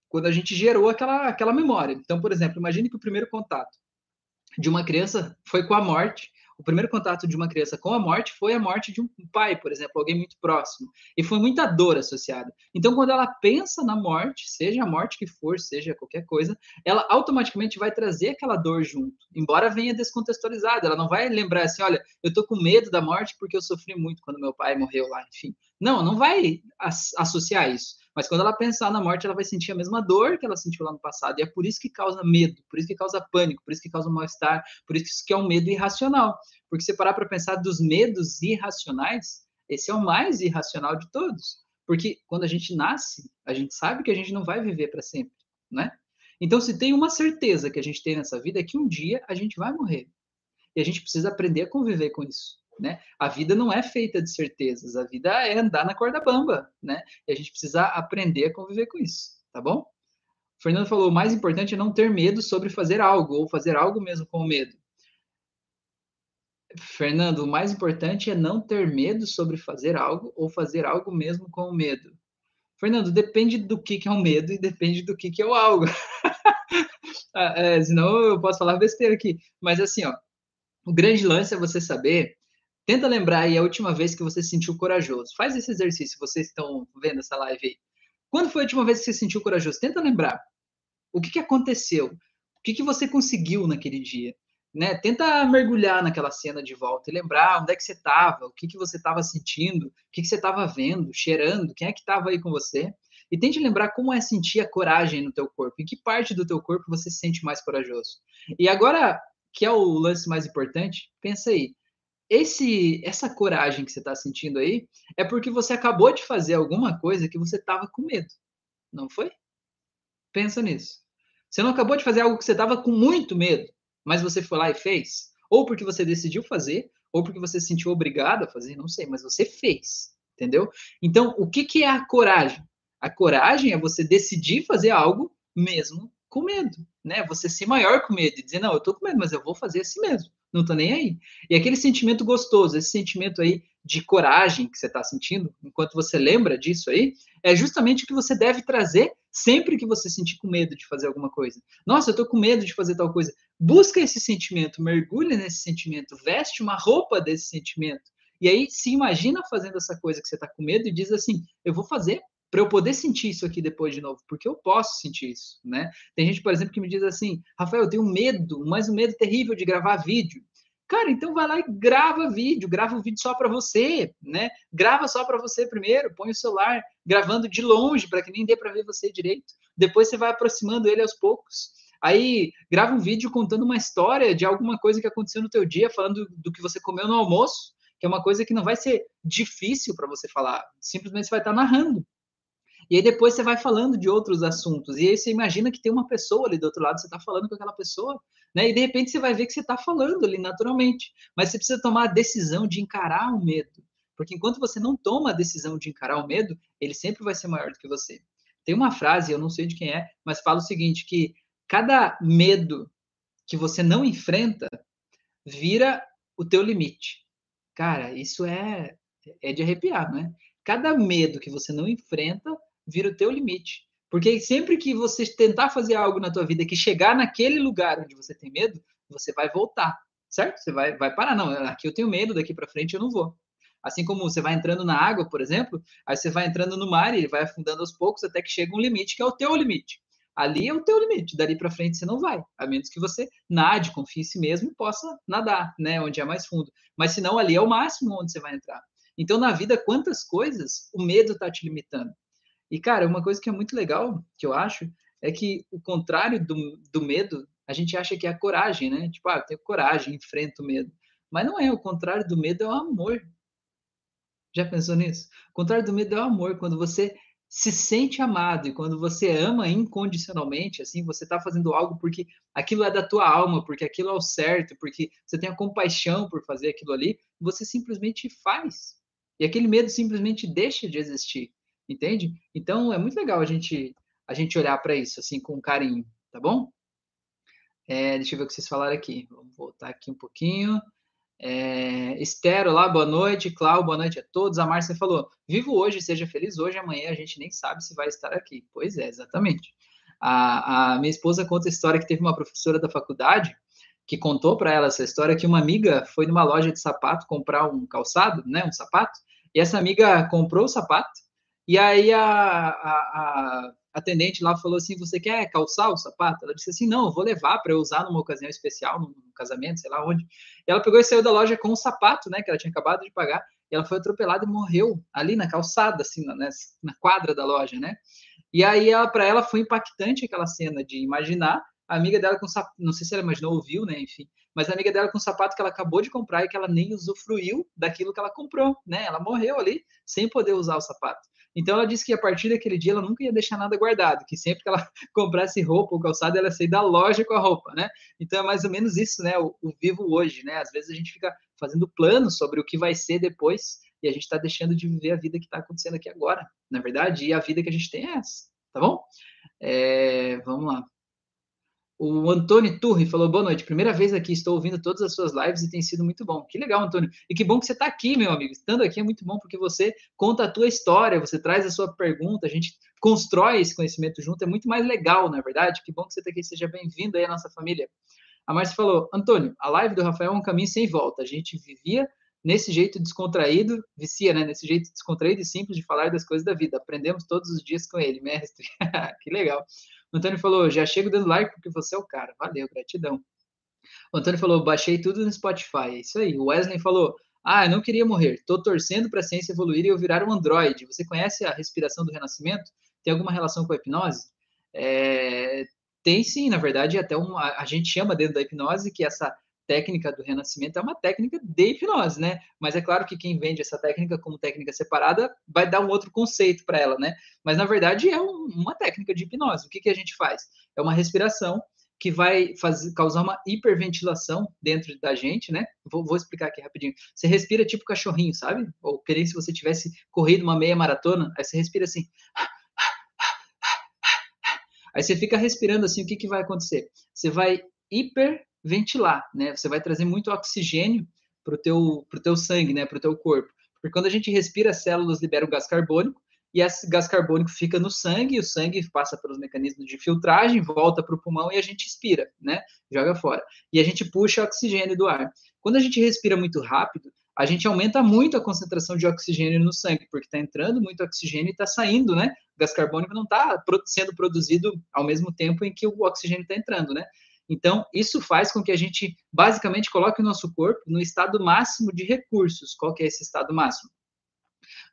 quando a gente gerou aquela, aquela memória. Então, por exemplo, imagine que o primeiro contato de uma criança foi com a morte o primeiro contato de uma criança com a morte foi a morte de um pai, por exemplo, alguém muito próximo. E foi muita dor associada. Então, quando ela pensa na morte, seja a morte que for, seja qualquer coisa, ela automaticamente vai trazer aquela dor junto, embora venha descontextualizada. Ela não vai lembrar assim, olha, eu tô com medo da morte porque eu sofri muito quando meu pai morreu lá, enfim. Não, não vai associar isso. Mas quando ela pensar na morte, ela vai sentir a mesma dor que ela sentiu lá no passado. E é por isso que causa medo, por isso que causa pânico, por isso que causa mal-estar, por isso que é um medo irracional. Porque se parar para pensar dos medos irracionais, esse é o mais irracional de todos. Porque quando a gente nasce, a gente sabe que a gente não vai viver para sempre, né? Então, se tem uma certeza que a gente tem nessa vida, é que um dia a gente vai morrer. E a gente precisa aprender a conviver com isso. Né? A vida não é feita de certezas, a vida é andar na corda bamba, né? E a gente precisa aprender a conviver com isso, tá bom? O Fernando falou: o mais importante é não ter medo sobre fazer algo, ou fazer algo mesmo com medo. Fernando, o mais importante é não ter medo sobre fazer algo, ou fazer algo mesmo com medo. Fernando, depende do que, que é o medo e depende do que, que é o algo. Ah, é, senão eu posso falar besteira aqui. Mas assim, ó, o grande lance é você saber Tenta lembrar aí a última vez que você se sentiu corajoso. Faz esse exercício, vocês estão vendo essa live aí. Quando foi a última vez que você se sentiu corajoso? Tenta lembrar. O que, que aconteceu? O que, que você conseguiu naquele dia? Né? Tenta mergulhar naquela cena de volta e lembrar onde é que você estava, o que, que você estava sentindo, o que, que você estava vendo, cheirando, quem é que estava aí com você. E tente lembrar como é sentir a coragem no teu corpo, em que parte do teu corpo você se sente mais corajoso. E agora, que é o lance mais importante, pensa aí, esse essa coragem que você está sentindo aí é porque você acabou de fazer alguma coisa que você estava com medo, não foi? Pensa nisso. Você não acabou de fazer algo que você estava com muito medo, mas você foi lá e fez, ou porque você decidiu fazer, ou porque você se sentiu obrigado a fazer, não sei, mas você fez, entendeu? Então, o que, que é a coragem? A coragem é você decidir fazer algo mesmo com medo, né? Você ser maior com medo e dizer, não, eu tô com medo, mas eu vou fazer assim mesmo não tô nem aí. E aquele sentimento gostoso, esse sentimento aí de coragem que você está sentindo, enquanto você lembra disso aí, é justamente o que você deve trazer sempre que você sentir com medo de fazer alguma coisa. Nossa, eu estou com medo de fazer tal coisa. Busca esse sentimento, mergulha nesse sentimento, veste uma roupa desse sentimento. E aí se imagina fazendo essa coisa que você está com medo e diz assim: eu vou fazer para eu poder sentir isso aqui depois de novo, porque eu posso sentir isso, né? Tem gente, por exemplo, que me diz assim: Rafael, eu tenho medo, mas um medo terrível de gravar vídeo. Cara, então vai lá e grava vídeo, grava um vídeo só para você, né? Grava só para você primeiro, põe o celular gravando de longe para que nem dê para ver você direito. Depois você vai aproximando ele aos poucos. Aí grava um vídeo contando uma história de alguma coisa que aconteceu no teu dia, falando do que você comeu no almoço, que é uma coisa que não vai ser difícil para você falar, simplesmente você vai estar narrando. E aí depois você vai falando de outros assuntos. E aí você imagina que tem uma pessoa ali do outro lado, você está falando com aquela pessoa, né? E de repente você vai ver que você está falando ali naturalmente. Mas você precisa tomar a decisão de encarar o medo. Porque enquanto você não toma a decisão de encarar o medo, ele sempre vai ser maior do que você. Tem uma frase, eu não sei de quem é, mas fala o seguinte: que cada medo que você não enfrenta vira o teu limite. Cara, isso é, é de arrepiar, né? Cada medo que você não enfrenta vira o teu limite. Porque sempre que você tentar fazer algo na tua vida que chegar naquele lugar onde você tem medo, você vai voltar, certo? Você vai, vai parar. Não, aqui eu tenho medo, daqui para frente eu não vou. Assim como você vai entrando na água, por exemplo, aí você vai entrando no mar e ele vai afundando aos poucos até que chega um limite que é o teu limite. Ali é o teu limite, dali para frente você não vai, a menos que você nade, confie em si mesmo e possa nadar, né, onde é mais fundo. Mas se não, ali é o máximo onde você vai entrar. Então, na vida, quantas coisas o medo está te limitando? E, cara, uma coisa que é muito legal, que eu acho, é que o contrário do, do medo, a gente acha que é a coragem, né? Tipo, ah, eu tenho coragem, enfrento o medo. Mas não é, o contrário do medo é o amor. Já pensou nisso? O contrário do medo é o amor, quando você se sente amado e quando você ama incondicionalmente, assim, você está fazendo algo porque aquilo é da tua alma, porque aquilo é o certo, porque você tem a compaixão por fazer aquilo ali, você simplesmente faz. E aquele medo simplesmente deixa de existir entende? Então é muito legal a gente a gente olhar para isso assim com carinho, tá bom? É, deixa eu ver o que vocês falaram aqui. Vamos voltar aqui um pouquinho. É, Esther, olá, boa noite. Cláudio, boa noite a todos. A Márcia falou: vivo hoje, seja feliz hoje, amanhã a gente nem sabe se vai estar aqui. Pois é, exatamente. A, a minha esposa conta a história que teve uma professora da faculdade que contou para ela essa história que uma amiga foi numa loja de sapato comprar um calçado, né, um sapato, e essa amiga comprou o sapato e aí a, a, a atendente lá falou assim: Você quer calçar o sapato? Ela disse assim: Não, eu vou levar para eu usar numa ocasião especial, num casamento, sei lá onde. E ela pegou e saiu da loja com um sapato, né, que ela tinha acabado de pagar. E ela foi atropelada e morreu ali na calçada, assim, na, na quadra da loja, né? E aí, para ela, foi impactante aquela cena de imaginar a amiga dela com sapato, não sei se ela imaginou ou viu, né, enfim, mas a amiga dela com sapato que ela acabou de comprar e que ela nem usufruiu daquilo que ela comprou, né? Ela morreu ali sem poder usar o sapato. Então ela disse que a partir daquele dia ela nunca ia deixar nada guardado, que sempre que ela comprasse roupa ou calçado, ela ia sair da loja com a roupa, né? Então é mais ou menos isso, né? O, o vivo hoje, né? Às vezes a gente fica fazendo planos sobre o que vai ser depois e a gente está deixando de viver a vida que está acontecendo aqui agora, na verdade, e a vida que a gente tem é essa, tá bom? É, vamos lá. O Antônio Turri falou: boa noite, primeira vez aqui, estou ouvindo todas as suas lives e tem sido muito bom. Que legal, Antônio. E que bom que você está aqui, meu amigo. Estando aqui é muito bom porque você conta a tua história, você traz a sua pergunta, a gente constrói esse conhecimento junto, é muito mais legal, na é verdade. Que bom que você está aqui, seja bem-vindo aí à nossa família. A Márcia falou: Antônio, a live do Rafael é um caminho sem volta. A gente vivia nesse jeito descontraído, vicia, né? Nesse jeito descontraído e simples de falar das coisas da vida. Aprendemos todos os dias com ele, mestre. que legal. O Antônio falou, já chego dando like porque você é o cara. Valeu, gratidão. O Antônio falou, baixei tudo no Spotify. É isso aí. O Wesley falou, ah, eu não queria morrer. Tô torcendo para a ciência evoluir e eu virar um androide. Você conhece a respiração do renascimento? Tem alguma relação com a hipnose? É, tem sim, na verdade, até uma, a gente chama dentro da hipnose que essa técnica do renascimento é uma técnica de hipnose, né? Mas é claro que quem vende essa técnica como técnica separada vai dar um outro conceito para ela, né? Mas na verdade é um, uma técnica de hipnose. O que, que a gente faz? É uma respiração que vai fazer, causar uma hiperventilação dentro da gente, né? Vou, vou, explicar aqui rapidinho. Você respira tipo cachorrinho, sabe? Ou querer se você tivesse corrido uma meia maratona, aí você respira assim. Aí você fica respirando assim, o que, que vai acontecer? Você vai hiper ventilar, né? Você vai trazer muito oxigênio para o teu, pro teu sangue, né? Para o teu corpo. Porque quando a gente respira, as células liberam gás carbônico, e esse gás carbônico fica no sangue, o sangue passa pelos mecanismos de filtragem, volta para o pulmão e a gente expira, né? Joga fora. E a gente puxa oxigênio do ar. Quando a gente respira muito rápido, a gente aumenta muito a concentração de oxigênio no sangue, porque está entrando muito oxigênio e está saindo, né? O gás carbônico não está sendo produzido ao mesmo tempo em que o oxigênio está entrando, né? Então, isso faz com que a gente, basicamente, coloque o nosso corpo no estado máximo de recursos. Qual que é esse estado máximo?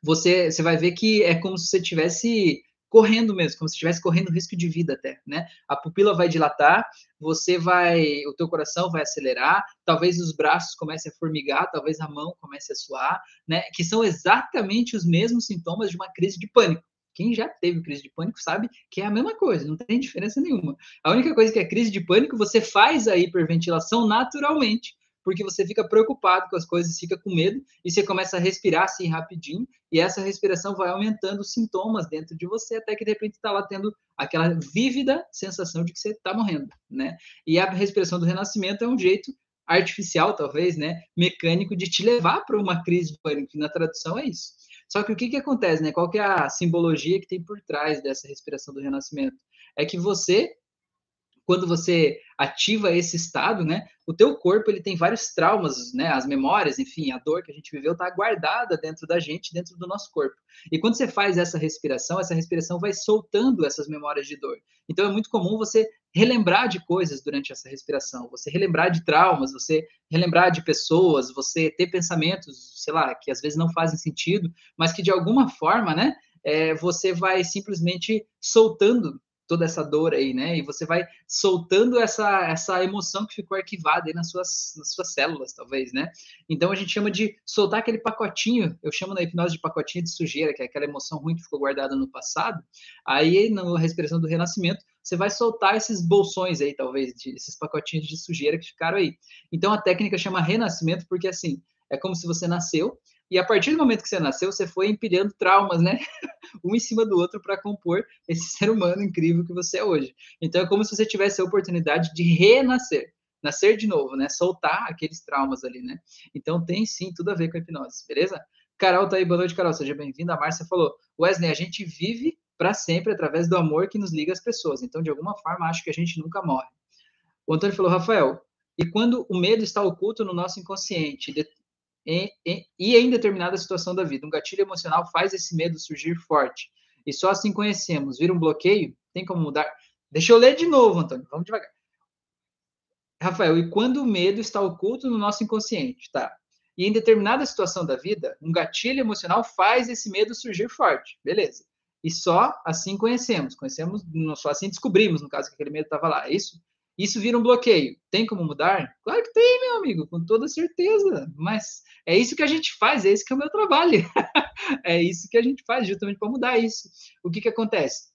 Você, você vai ver que é como se você tivesse correndo mesmo, como se estivesse correndo risco de vida até, né? A pupila vai dilatar, você vai, o teu coração vai acelerar, talvez os braços comecem a formigar, talvez a mão comece a suar, né? Que são exatamente os mesmos sintomas de uma crise de pânico. Quem já teve crise de pânico sabe que é a mesma coisa, não tem diferença nenhuma. A única coisa que é crise de pânico, você faz a hiperventilação naturalmente, porque você fica preocupado com as coisas, fica com medo, e você começa a respirar assim rapidinho, e essa respiração vai aumentando os sintomas dentro de você, até que de repente está lá tendo aquela vívida sensação de que você está morrendo, né? E a respiração do renascimento é um jeito artificial, talvez, né, mecânico, de te levar para uma crise de pânico, na tradução é isso. Só que o que, que acontece, né? Qual que é a simbologia que tem por trás dessa respiração do renascimento? É que você quando você ativa esse estado, né, o teu corpo ele tem vários traumas, né, as memórias, enfim, a dor que a gente viveu está guardada dentro da gente, dentro do nosso corpo. E quando você faz essa respiração, essa respiração vai soltando essas memórias de dor. Então é muito comum você relembrar de coisas durante essa respiração, você relembrar de traumas, você relembrar de pessoas, você ter pensamentos, sei lá, que às vezes não fazem sentido, mas que de alguma forma, né, é, você vai simplesmente soltando toda essa dor aí, né? E você vai soltando essa, essa emoção que ficou arquivada aí nas suas, nas suas células, talvez, né? Então a gente chama de soltar aquele pacotinho, eu chamo na hipnose de pacotinho de sujeira, que é aquela emoção ruim que ficou guardada no passado. Aí, na respiração do renascimento, você vai soltar esses bolsões aí, talvez, de, esses pacotinhos de sujeira que ficaram aí. Então a técnica chama renascimento, porque assim, é como se você nasceu e a partir do momento que você nasceu, você foi empilhando traumas, né? um em cima do outro para compor esse ser humano incrível que você é hoje. Então é como se você tivesse a oportunidade de renascer, nascer de novo, né? Soltar aqueles traumas ali, né? Então tem sim tudo a ver com a hipnose, beleza? Carol tá aí, boa noite, Carol, seja bem-vinda. A Márcia falou: Wesley, a gente vive para sempre através do amor que nos liga às pessoas. Então, de alguma forma, acho que a gente nunca morre. O Antônio falou: Rafael, e quando o medo está oculto no nosso inconsciente, e em determinada situação da vida. Um gatilho emocional faz esse medo surgir forte. E só assim conhecemos. Vira um bloqueio? Tem como mudar? Deixa eu ler de novo, Antônio. Vamos devagar. Rafael, e quando o medo está oculto no nosso inconsciente, tá? E em determinada situação da vida, um gatilho emocional faz esse medo surgir forte. Beleza. E só assim conhecemos. Conhecemos, só assim descobrimos, no caso, que aquele medo estava lá. É isso? Isso vira um bloqueio. Tem como mudar? Claro que tem, meu amigo, com toda certeza. Mas é isso que a gente faz, é isso que é o meu trabalho. é isso que a gente faz justamente para mudar isso. O que, que acontece?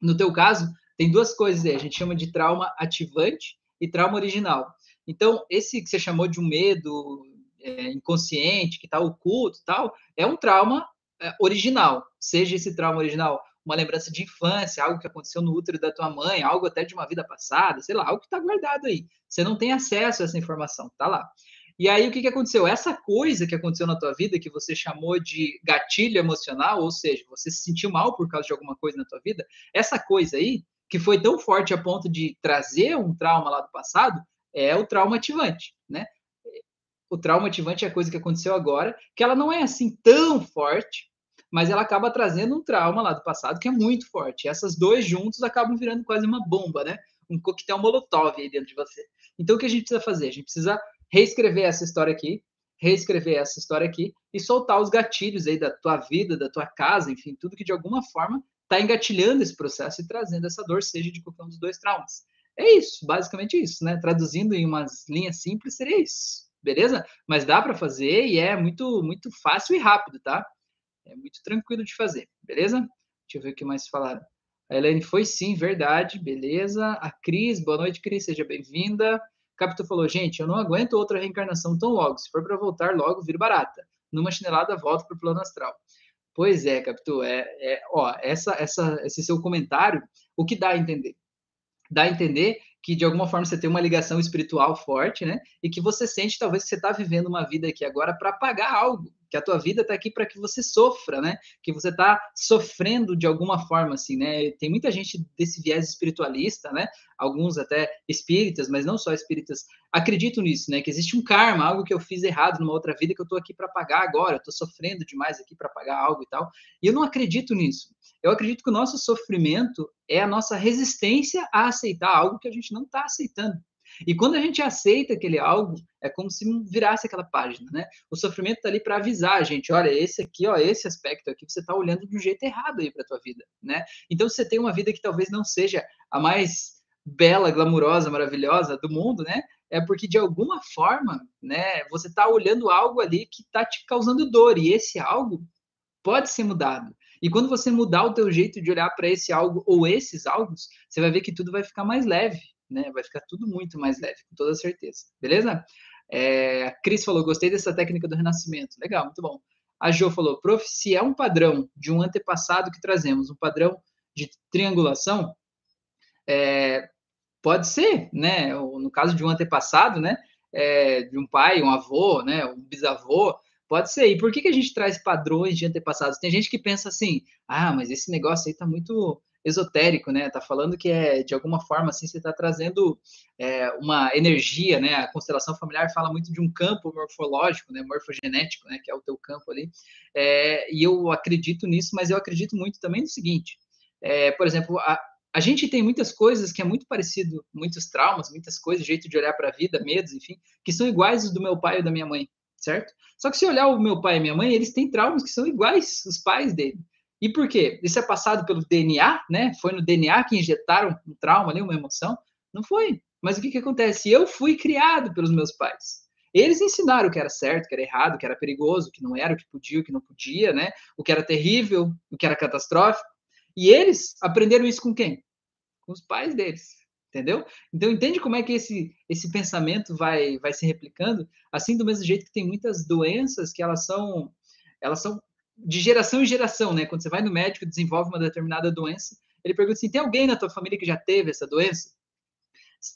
No teu caso, tem duas coisas aí, a gente chama de trauma ativante e trauma original. Então, esse que você chamou de um medo é, inconsciente, que está oculto tal, é um trauma é, original. Seja esse trauma original uma lembrança de infância, algo que aconteceu no útero da tua mãe, algo até de uma vida passada, sei lá, algo que está guardado aí. Você não tem acesso a essa informação, tá lá. E aí, o que, que aconteceu? Essa coisa que aconteceu na tua vida, que você chamou de gatilho emocional, ou seja, você se sentiu mal por causa de alguma coisa na tua vida, essa coisa aí, que foi tão forte a ponto de trazer um trauma lá do passado, é o trauma ativante, né? O trauma ativante é a coisa que aconteceu agora, que ela não é assim tão forte, mas ela acaba trazendo um trauma lá do passado que é muito forte. E essas dois juntos acabam virando quase uma bomba, né? Um coquetel molotov aí dentro de você. Então, o que a gente precisa fazer? A gente precisa reescrever essa história aqui, reescrever essa história aqui e soltar os gatilhos aí da tua vida, da tua casa, enfim, tudo que de alguma forma está engatilhando esse processo e trazendo essa dor, seja de qualquer um dos dois traumas. É isso, basicamente isso, né? Traduzindo em umas linhas simples, seria isso, beleza? Mas dá para fazer e é muito, muito fácil e rápido, tá? É muito tranquilo de fazer, beleza? Deixa eu ver o que mais falaram. A Elaine foi sim, verdade, beleza. A Cris, boa noite, Cris, seja bem-vinda. Capitu falou, gente, eu não aguento outra reencarnação tão logo. Se for para voltar logo, viro barata. Numa chinelada, volto para o plano astral. Pois é, Capitu, é, é, ó, essa, essa, esse seu comentário, o que dá a entender? Dá a entender que de alguma forma você tem uma ligação espiritual forte, né? E que você sente talvez que você está vivendo uma vida aqui agora para pagar algo que a tua vida está aqui para que você sofra, né? Que você está sofrendo de alguma forma, assim, né? Tem muita gente desse viés espiritualista, né? Alguns até espíritas, mas não só espíritas, acreditam nisso, né? Que existe um karma, algo que eu fiz errado numa outra vida que eu estou aqui para pagar agora, eu estou sofrendo demais aqui para pagar algo e tal. E eu não acredito nisso. Eu acredito que o nosso sofrimento é a nossa resistência a aceitar algo que a gente não está aceitando. E quando a gente aceita aquele algo, é como se virasse aquela página, né? O sofrimento está ali para avisar a gente, olha, esse aqui, ó, esse aspecto aqui, você está olhando de um jeito errado aí para tua vida, né? Então, você tem uma vida que talvez não seja a mais bela, glamurosa, maravilhosa do mundo, né? É porque de alguma forma, né, você está olhando algo ali que está te causando dor e esse algo pode ser mudado. E quando você mudar o teu jeito de olhar para esse algo ou esses algos, você vai ver que tudo vai ficar mais leve, né? Vai ficar tudo muito mais leve, com toda certeza. Beleza? É, a Cris falou, gostei dessa técnica do renascimento. Legal, muito bom. A Jo falou, prof, se é um padrão de um antepassado que trazemos, um padrão de triangulação, é, pode ser, né? No caso de um antepassado, né? É, de um pai, um avô, né? Um bisavô, pode ser. E por que, que a gente traz padrões de antepassados? Tem gente que pensa assim, ah, mas esse negócio aí tá muito esotérico, né? Tá falando que é de alguma forma assim você está trazendo é, uma energia, né? A constelação familiar fala muito de um campo morfológico, né? Morfogenético, né? Que é o teu campo ali. É, e eu acredito nisso, mas eu acredito muito também no seguinte: é, por exemplo, a, a gente tem muitas coisas que é muito parecido, muitos traumas, muitas coisas, jeito de olhar para a vida, medos, enfim, que são iguais do meu pai ou da minha mãe, certo? Só que se olhar o meu pai e minha mãe, eles têm traumas que são iguais os pais dele. E por quê? Isso é passado pelo DNA, né? Foi no DNA que injetaram um trauma ali, uma emoção? Não foi. Mas o que, que acontece? Eu fui criado pelos meus pais. Eles ensinaram o que era certo, o que era errado, o que era perigoso, o que não era, o que podia, o que não podia, né? O que era terrível, o que era catastrófico. E eles aprenderam isso com quem? Com os pais deles, entendeu? Então entende como é que esse esse pensamento vai vai se replicando, assim do mesmo jeito que tem muitas doenças que elas são elas são de geração em geração, né? Quando você vai no médico e desenvolve uma determinada doença, ele pergunta assim: tem alguém na tua família que já teve essa doença?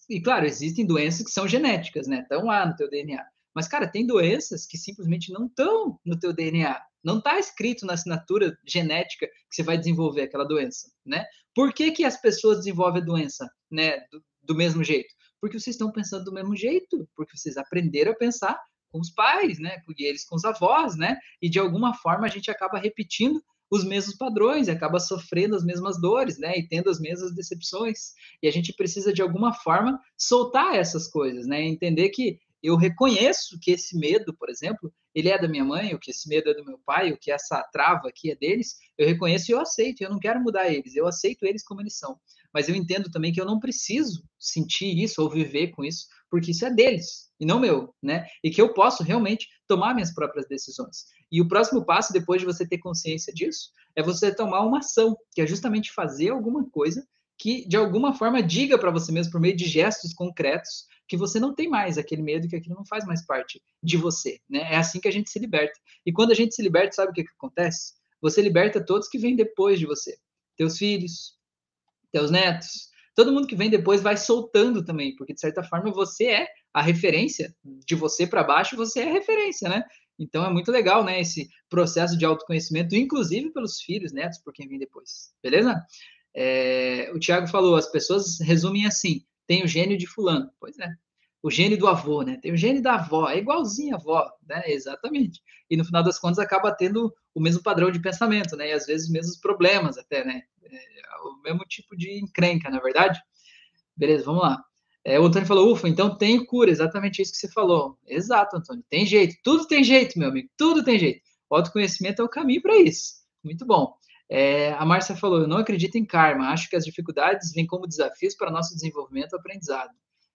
E claro, existem doenças que são genéticas, né? Estão lá no teu DNA. Mas, cara, tem doenças que simplesmente não estão no teu DNA. Não está escrito na assinatura genética que você vai desenvolver aquela doença, né? Por que, que as pessoas desenvolvem a doença, né? Do, do mesmo jeito? Porque vocês estão pensando do mesmo jeito, porque vocês aprenderam a pensar com os pais, né? E eles com os avós, né? E de alguma forma a gente acaba repetindo os mesmos padrões, acaba sofrendo as mesmas dores, né? E tendo as mesmas decepções. E a gente precisa de alguma forma soltar essas coisas, né? Entender que eu reconheço que esse medo, por exemplo, ele é da minha mãe, o que esse medo é do meu pai, o que essa trava aqui é deles, eu reconheço e eu aceito, eu não quero mudar eles, eu aceito eles como eles são. Mas eu entendo também que eu não preciso sentir isso ou viver com isso, porque isso é deles e não meu, né? E que eu posso realmente tomar minhas próprias decisões. E o próximo passo, depois de você ter consciência disso, é você tomar uma ação, que é justamente fazer alguma coisa que, de alguma forma, diga para você mesmo, por meio de gestos concretos, que você não tem mais aquele medo, que aquilo não faz mais parte de você, né? É assim que a gente se liberta. E quando a gente se liberta, sabe o que, que acontece? Você liberta todos que vêm depois de você. Teus filhos, teus netos, todo mundo que vem depois vai soltando também, porque de certa forma você é a referência de você para baixo, você é referência, né? Então é muito legal, né, esse processo de autoconhecimento, inclusive pelos filhos, netos, por quem vem depois. Beleza? É, o Tiago falou, as pessoas resumem assim: tem o gênio de fulano. Pois é. O gênio do avô, né? Tem o gênio da avó, é igualzinho a avó, né? Exatamente. E no final das contas acaba tendo o mesmo padrão de pensamento, né? E às vezes os mesmos problemas até, né? É o mesmo tipo de encrenca, na é verdade. Beleza, vamos lá. É, o Antônio falou, ufa, então tem cura, exatamente isso que você falou. Exato, Antônio, tem jeito, tudo tem jeito, meu amigo, tudo tem jeito. O autoconhecimento é o caminho para isso. Muito bom. É, a Márcia falou, eu não acredito em karma, acho que as dificuldades vêm como desafios para nosso desenvolvimento e aprendizado.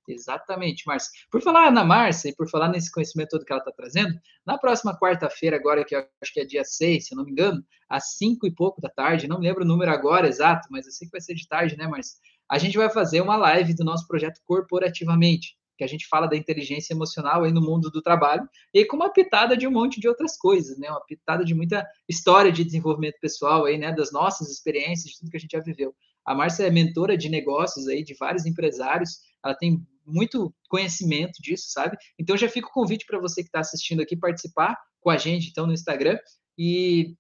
Exatamente, Márcia. Por falar na Márcia e por falar nesse conhecimento todo que ela está trazendo, na próxima quarta-feira, agora que acho que é dia 6, se eu não me engano, às 5 e pouco da tarde, não me lembro o número agora exato, mas eu sei que vai ser de tarde, né, Márcia? A gente vai fazer uma live do nosso projeto Corporativamente, que a gente fala da inteligência emocional aí no mundo do trabalho, e com uma pitada de um monte de outras coisas, né? Uma pitada de muita história de desenvolvimento pessoal aí, né? Das nossas experiências, de tudo que a gente já viveu. A Márcia é mentora de negócios aí, de vários empresários, ela tem muito conhecimento disso, sabe? Então já fica o convite para você que está assistindo aqui participar com a gente, então, no Instagram. E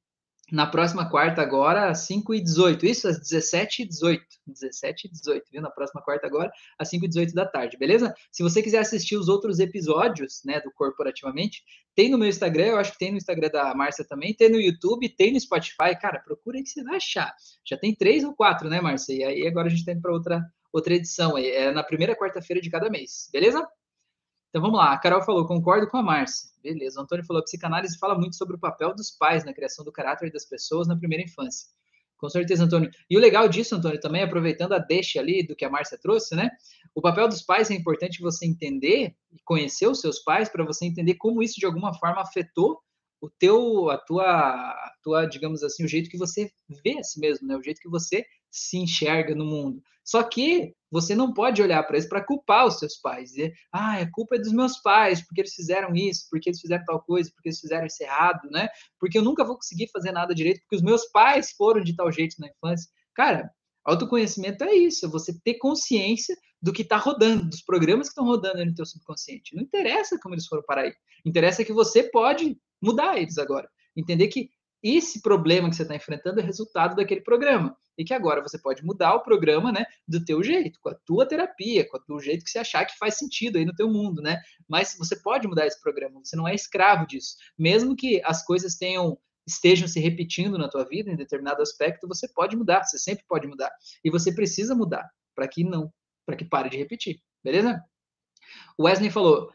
na próxima quarta agora, às 5 e 18 Isso, às 17 e 18 17 e 18 viu? Na próxima quarta agora, às 5 e 18 da tarde, beleza? Se você quiser assistir os outros episódios, né, do Corporativamente, tem no meu Instagram, eu acho que tem no Instagram da Márcia também, tem no YouTube, tem no Spotify. Cara, procura aí que você vai achar. Já tem três ou quatro, né, Márcia? E aí agora a gente tá indo para outra, outra edição. É na primeira quarta-feira de cada mês, beleza? Então vamos lá, a Carol falou, concordo com a Márcia. Beleza, o Antônio falou, a psicanálise fala muito sobre o papel dos pais na criação do caráter das pessoas na primeira infância. Com certeza, Antônio. E o legal disso, Antônio, também, aproveitando a deixa ali do que a Márcia trouxe, né? O papel dos pais é importante você entender e conhecer os seus pais para você entender como isso de alguma forma afetou o teu, a tua, a tua, digamos assim, o jeito que você vê a si mesmo, né? O jeito que você se enxerga no mundo. Só que você não pode olhar para isso para culpar os seus pais, dizer, ah, a culpa é dos meus pais, porque eles fizeram isso, porque eles fizeram tal coisa, porque eles fizeram isso errado, né? Porque eu nunca vou conseguir fazer nada direito, porque os meus pais foram de tal jeito na infância. Cara, autoconhecimento é isso, é você ter consciência do que está rodando, dos programas que estão rodando no teu subconsciente. Não interessa como eles foram para aí. Interessa que você pode mudar eles agora. Entender que esse problema que você está enfrentando é resultado daquele programa e que agora você pode mudar o programa, né, do teu jeito, com a tua terapia, com o jeito que você achar que faz sentido aí no teu mundo, né? Mas você pode mudar esse programa, você não é escravo disso. Mesmo que as coisas tenham estejam se repetindo na tua vida em determinado aspecto, você pode mudar, você sempre pode mudar. E você precisa mudar para que não, para que pare de repetir, beleza? Wesley falou: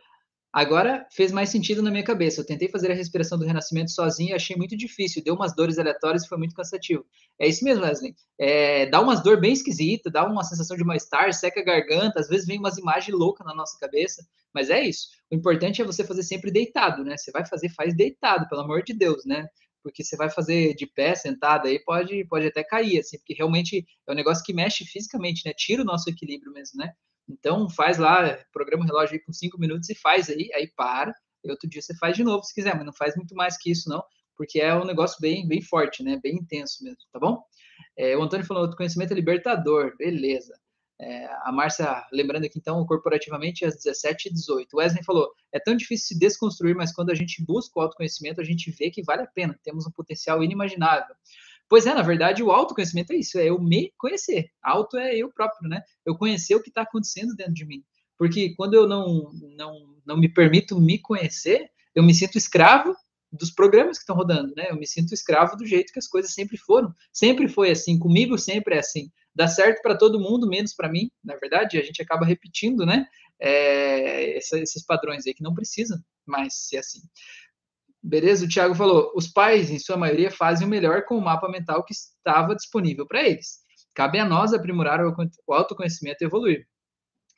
Agora fez mais sentido na minha cabeça. Eu tentei fazer a respiração do renascimento sozinho e achei muito difícil. Deu umas dores aleatórias e foi muito cansativo. É isso mesmo, Wesley. É, dá umas dor bem esquisita, dá uma sensação de mal-estar, seca a garganta, às vezes vem umas imagens loucas na nossa cabeça, mas é isso. O importante é você fazer sempre deitado, né? Você vai fazer, faz deitado, pelo amor de Deus, né? Porque você vai fazer de pé, sentado, aí pode, pode até cair, assim, porque realmente é um negócio que mexe fisicamente, né? Tira o nosso equilíbrio mesmo, né? Então, faz lá, programa o relógio aí por cinco minutos e faz aí, aí para, e outro dia você faz de novo se quiser, mas não faz muito mais que isso, não, porque é um negócio bem, bem forte, né? Bem intenso mesmo, tá bom? É, o Antônio falou, conhecimento é libertador, beleza. É, a Márcia, lembrando aqui então, corporativamente às 17 e 18. O Wesley falou: é tão difícil se desconstruir, mas quando a gente busca o autoconhecimento, a gente vê que vale a pena, temos um potencial inimaginável. Pois é, na verdade, o autoconhecimento é isso, é eu me conhecer. Auto é eu próprio, né? Eu conhecer o que está acontecendo dentro de mim. Porque quando eu não, não, não me permito me conhecer, eu me sinto escravo dos programas que estão rodando, né? Eu me sinto escravo do jeito que as coisas sempre foram. Sempre foi assim, comigo sempre é assim. Dá certo para todo mundo, menos para mim. Na verdade, a gente acaba repetindo, né? É, esses padrões aí que não precisam mais ser assim. Beleza? O Thiago falou: os pais, em sua maioria, fazem o melhor com o mapa mental que estava disponível para eles. Cabe a nós aprimorar o autoconhecimento e evoluir.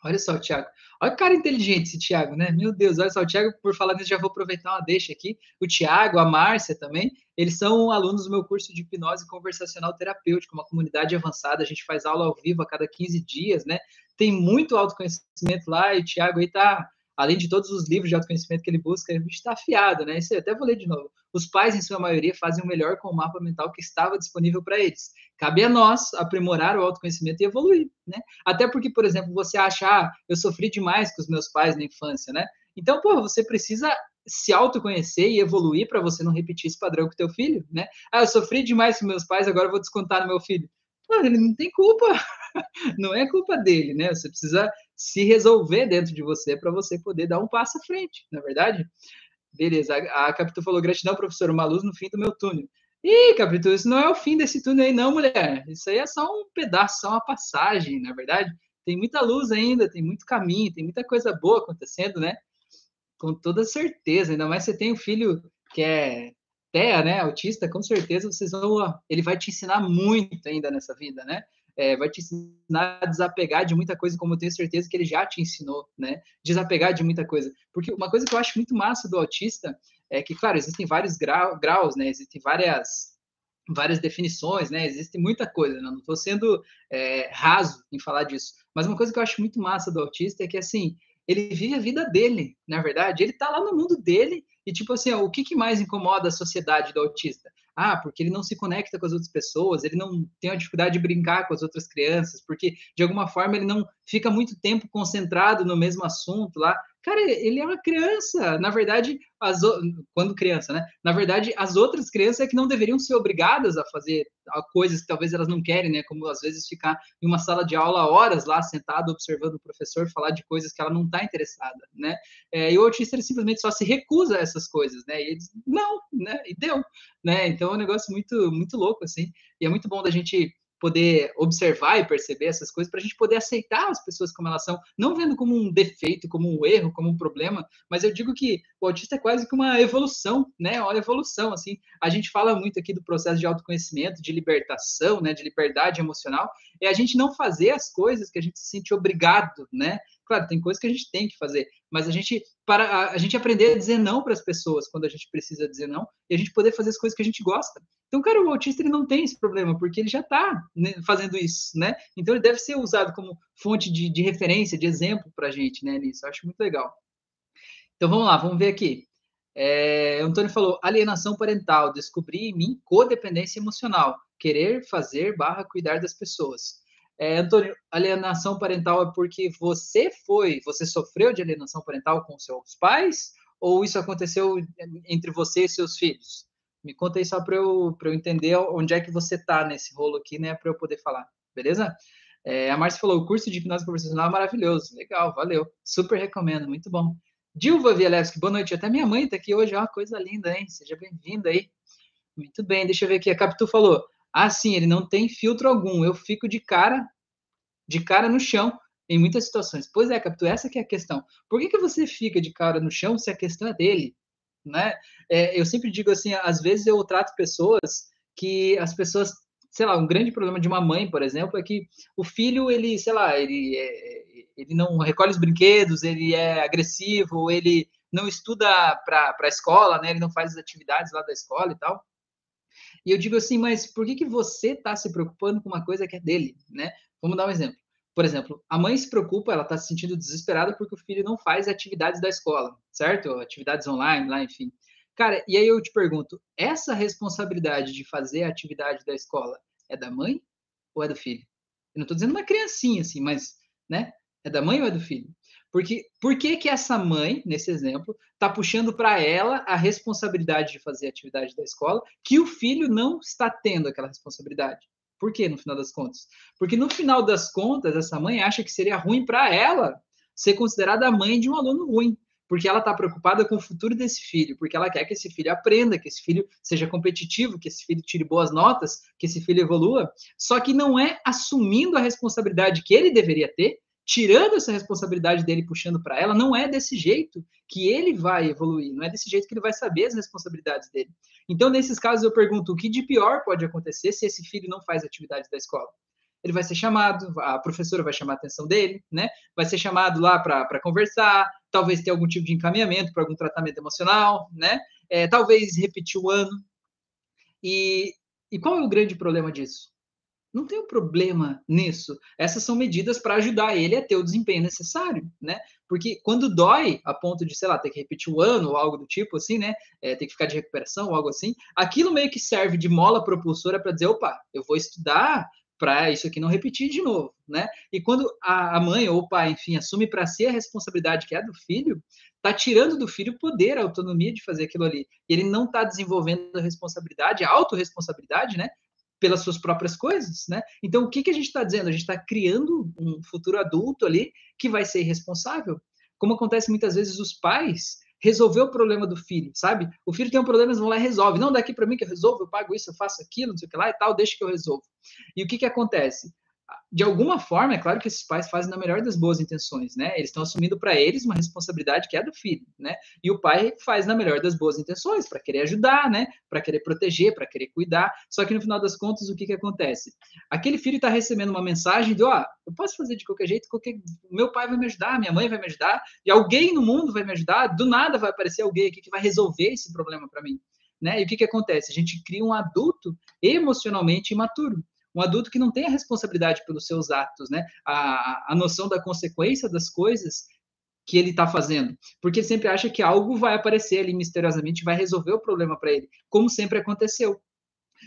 Olha só, Thiago. Olha o cara inteligente esse Thiago, né? Meu Deus, olha só, o Thiago, por falar nisso, já vou aproveitar uma deixa aqui. O Thiago, a Márcia também, eles são alunos do meu curso de hipnose conversacional terapêutico, uma comunidade avançada. A gente faz aula ao vivo a cada 15 dias, né? Tem muito autoconhecimento lá e o Thiago aí tá além de todos os livros de autoconhecimento que ele busca, ele está afiado, né? Isso eu até vou ler de novo. Os pais, em sua maioria, fazem o melhor com o mapa mental que estava disponível para eles. Cabe a nós aprimorar o autoconhecimento e evoluir, né? Até porque, por exemplo, você acha, ah, eu sofri demais com os meus pais na infância, né? Então, pô, você precisa se autoconhecer e evoluir para você não repetir esse padrão com teu filho, né? Ah, eu sofri demais com meus pais, agora eu vou descontar no meu filho. Pô, ele não tem culpa. não é culpa dele, né? Você precisa se resolver dentro de você para você poder dar um passo à frente, na é verdade? Beleza, a, Capitu falou, gratidão, professor, uma luz no fim do meu túnel. Ih, Capitu, isso não é o fim desse túnel aí, não, mulher. Isso aí é só um pedaço, só uma passagem, na é verdade. Tem muita luz ainda, tem muito caminho, tem muita coisa boa acontecendo, né? Com toda certeza, ainda mais você tem um filho que é TEA, né, autista, com certeza vocês vão, ele vai te ensinar muito ainda nessa vida, né? É, vai te ensinar a desapegar de muita coisa, como eu tenho certeza que ele já te ensinou, né? Desapegar de muita coisa. Porque uma coisa que eu acho muito massa do autista é que, claro, existem vários grau, graus, né? Existem várias várias definições, né? Existe muita coisa, né? não estou sendo é, raso em falar disso. Mas uma coisa que eu acho muito massa do autista é que, assim, ele vive a vida dele, na verdade. Ele está lá no mundo dele e, tipo assim, ó, o que, que mais incomoda a sociedade do autista? Ah, porque ele não se conecta com as outras pessoas, ele não tem a dificuldade de brincar com as outras crianças, porque de alguma forma ele não fica muito tempo concentrado no mesmo assunto lá. Cara, ele é uma criança. Na verdade, as, quando criança, né? Na verdade, as outras crianças é que não deveriam ser obrigadas a fazer coisas que talvez elas não querem, né? Como às vezes ficar em uma sala de aula horas lá sentado observando o professor falar de coisas que ela não está interessada, né? É, e o autista ele simplesmente só se recusa a essas coisas, né? E ele diz, não, né? E deu, né? Então é um negócio muito muito louco assim. E é muito bom da gente poder observar e perceber essas coisas, para a gente poder aceitar as pessoas como elas são, não vendo como um defeito, como um erro, como um problema, mas eu digo que o autista é quase que uma evolução, né? Uma evolução, assim. A gente fala muito aqui do processo de autoconhecimento, de libertação, né? De liberdade emocional, é a gente não fazer as coisas que a gente se sente obrigado, né? Claro, tem coisas que a gente tem que fazer, mas a gente para a, a gente aprender a dizer não para as pessoas quando a gente precisa dizer não e a gente poder fazer as coisas que a gente gosta. Então, cara, o autista ele não tem esse problema porque ele já está né, fazendo isso, né? Então ele deve ser usado como fonte de, de referência, de exemplo para a gente, né? Nisso, eu acho muito legal. Então vamos lá, vamos ver aqui. É, Antônio falou alienação parental, descobri em mim codependência emocional, querer fazer barra cuidar das pessoas. É, Antônio, alienação parental é porque você foi, você sofreu de alienação parental com seus pais? Ou isso aconteceu entre você e seus filhos? Me conta aí só para eu, eu entender onde é que você está nesse rolo aqui, né? Para eu poder falar, beleza? É, a Márcia falou: o curso de hipnose profissional é maravilhoso. Legal, valeu. Super recomendo, muito bom. Dilva Vielewski, boa noite. Até minha mãe está aqui hoje, uma coisa linda, hein? Seja bem-vinda aí. Muito bem, deixa eu ver aqui. A Capitu falou: ah, sim, ele não tem filtro algum. Eu fico de cara, de cara no chão em muitas situações. Pois é, Capitu, essa que é a questão. Por que, que você fica de cara no chão se a questão é dele? Né? É, eu sempre digo assim, às vezes eu trato pessoas que as pessoas, sei lá, um grande problema de uma mãe, por exemplo, é que o filho, ele, sei lá, ele, é, ele não recolhe os brinquedos, ele é agressivo, ele não estuda para a escola, né? Ele não faz as atividades lá da escola e tal. E eu digo assim, mas por que, que você está se preocupando com uma coisa que é dele, né? Vamos dar um exemplo. Por exemplo, a mãe se preocupa, ela está se sentindo desesperada porque o filho não faz atividades da escola, certo? Atividades online, lá, enfim. Cara, e aí eu te pergunto, essa responsabilidade de fazer a atividade da escola é da mãe ou é do filho? Eu não estou dizendo uma criancinha assim, mas, né? É da mãe ou é do filho? Porque por que que essa mãe, nesse exemplo, está puxando para ela a responsabilidade de fazer a atividade da escola, que o filho não está tendo aquela responsabilidade? Por quê, no final das contas? Porque no final das contas, essa mãe acha que seria ruim para ela ser considerada a mãe de um aluno ruim, porque ela está preocupada com o futuro desse filho, porque ela quer que esse filho aprenda, que esse filho seja competitivo, que esse filho tire boas notas, que esse filho evolua, só que não é assumindo a responsabilidade que ele deveria ter tirando essa responsabilidade dele, puxando para ela, não é desse jeito que ele vai evoluir, não é desse jeito que ele vai saber as responsabilidades dele. Então, nesses casos, eu pergunto o que de pior pode acontecer se esse filho não faz atividades da escola? Ele vai ser chamado, a professora vai chamar a atenção dele, né? Vai ser chamado lá para conversar, talvez ter algum tipo de encaminhamento para algum tratamento emocional, né? É, talvez repetir o ano. E, e qual é o grande problema disso? Não tem um problema nisso. Essas são medidas para ajudar ele a ter o desempenho necessário, né? Porque quando dói, a ponto de, sei lá, ter que repetir o ano ou algo do tipo assim, né? É, ter que ficar de recuperação ou algo assim, aquilo meio que serve de mola propulsora para dizer, opa, eu vou estudar para isso aqui não repetir de novo, né? E quando a, mãe ou o pai, enfim, assume para si a responsabilidade que é do filho, tá tirando do filho o poder, a autonomia de fazer aquilo ali. E ele não está desenvolvendo a responsabilidade, a autorresponsabilidade, né? Pelas suas próprias coisas, né? Então, o que, que a gente está dizendo? A gente está criando um futuro adulto ali que vai ser irresponsável. Como acontece muitas vezes, os pais resolver o problema do filho, sabe? O filho tem um problema, eles vão lá e resolve. Não, daqui para mim que eu resolvo, eu pago isso, eu faço aquilo, não sei o que lá e tal, deixa que eu resolvo. E o que, que acontece? De alguma forma, é claro que esses pais fazem na melhor das boas intenções, né? Eles estão assumindo para eles uma responsabilidade que é do filho, né? E o pai faz na melhor das boas intenções, para querer ajudar, né? Para querer proteger, para querer cuidar. Só que no final das contas, o que que acontece? Aquele filho está recebendo uma mensagem de, ó, oh, eu posso fazer de qualquer jeito, qualquer... meu pai vai me ajudar, minha mãe vai me ajudar, e alguém no mundo vai me ajudar, do nada vai aparecer alguém aqui que vai resolver esse problema para mim. Né? E o que, que acontece? A gente cria um adulto emocionalmente imaturo um adulto que não tem a responsabilidade pelos seus atos, né? A, a noção da consequência das coisas que ele está fazendo, porque ele sempre acha que algo vai aparecer ali misteriosamente, vai resolver o problema para ele, como sempre aconteceu.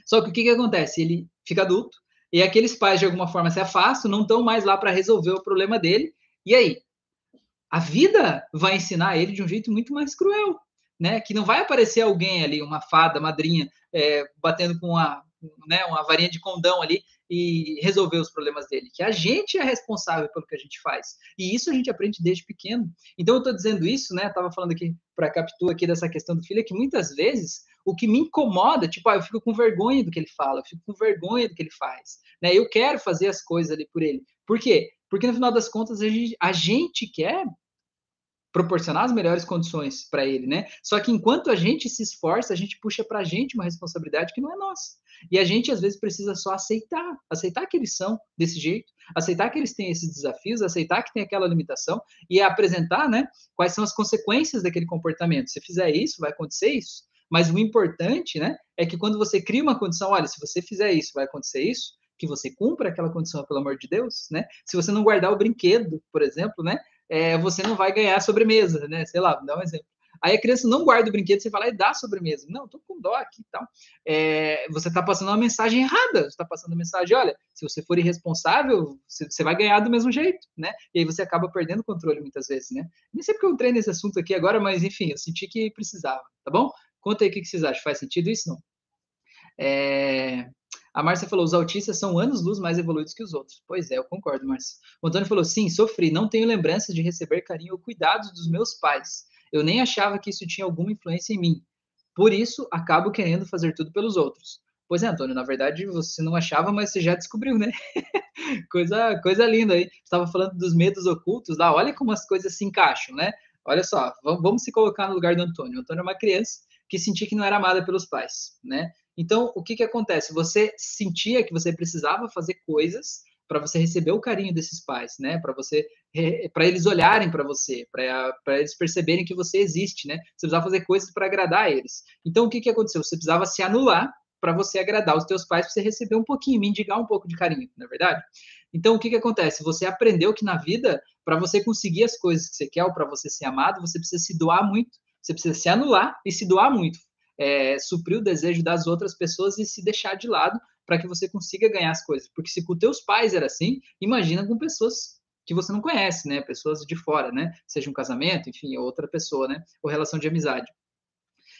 Só que o que, que acontece? Ele fica adulto e aqueles pais de alguma forma se afastam, não estão mais lá para resolver o problema dele. E aí, a vida vai ensinar ele de um jeito muito mais cruel, né? Que não vai aparecer alguém ali, uma fada, madrinha, é, batendo com uma, né, uma varinha de condão ali e resolver os problemas dele. Que a gente é responsável pelo que a gente faz. E isso a gente aprende desde pequeno. Então eu estou dizendo isso, né? Estava falando aqui para Capitu aqui dessa questão do filho, é que muitas vezes o que me incomoda, tipo, ah, eu fico com vergonha do que ele fala, eu fico com vergonha do que ele faz, né? Eu quero fazer as coisas ali por ele. Por quê? Porque no final das contas a gente, a gente quer proporcionar as melhores condições para ele, né? Só que enquanto a gente se esforça, a gente puxa para a gente uma responsabilidade que não é nossa. E a gente às vezes precisa só aceitar, aceitar que eles são desse jeito, aceitar que eles têm esses desafios, aceitar que tem aquela limitação e apresentar, né, quais são as consequências daquele comportamento. Se fizer isso, vai acontecer isso. Mas o importante, né, é que quando você cria uma condição, olha, se você fizer isso, vai acontecer isso, que você cumpra aquela condição, pelo amor de Deus, né? Se você não guardar o brinquedo, por exemplo, né, é, você não vai ganhar sobremesa, né? Sei lá, dá um exemplo. Aí a criança não guarda o brinquedo, você fala e dá sobremesa. Não, tô com dó aqui e tal. É, você está passando uma mensagem errada. Você está passando a mensagem, olha, se você for irresponsável, você, você, vai ganhar do mesmo jeito, né? E aí você acaba perdendo o controle muitas vezes, né? Nem sei porque eu entrei nesse assunto aqui agora, mas enfim, eu senti que precisava, tá bom? Conta aí o que vocês acham. Faz sentido isso? Não? É... A Márcia falou: os autistas são anos-luz mais evoluídos que os outros. Pois é, eu concordo, Márcia. O Antônio falou: sim, sofri, não tenho lembranças de receber carinho ou cuidados dos meus pais. Eu nem achava que isso tinha alguma influência em mim. Por isso, acabo querendo fazer tudo pelos outros. Pois é, Antônio, na verdade você não achava, mas você já descobriu, né? coisa, coisa linda aí. Estava falando dos medos ocultos lá. Olha como as coisas se encaixam, né? Olha só, vamos, se colocar no lugar do Antônio. O Antônio é uma criança que sentia que não era amada pelos pais, né? Então, o que que acontece? Você sentia que você precisava fazer coisas para você receber o carinho desses pais, né? Para você, para eles olharem para você, para eles perceberem que você existe, né? Você precisava fazer coisas para agradar eles. Então, o que que aconteceu? Você precisava se anular para você agradar os teus pais, para você receber um pouquinho, mendigar um pouco de carinho, não é verdade? Então, o que que acontece? Você aprendeu que na vida, para você conseguir as coisas que você quer ou para você ser amado, você precisa se doar muito você precisa se anular e se doar muito. É, suprir o desejo das outras pessoas e se deixar de lado para que você consiga ganhar as coisas. Porque se com teus pais era assim, imagina com pessoas que você não conhece, né? Pessoas de fora, né? Seja um casamento, enfim, outra pessoa, né? Ou relação de amizade.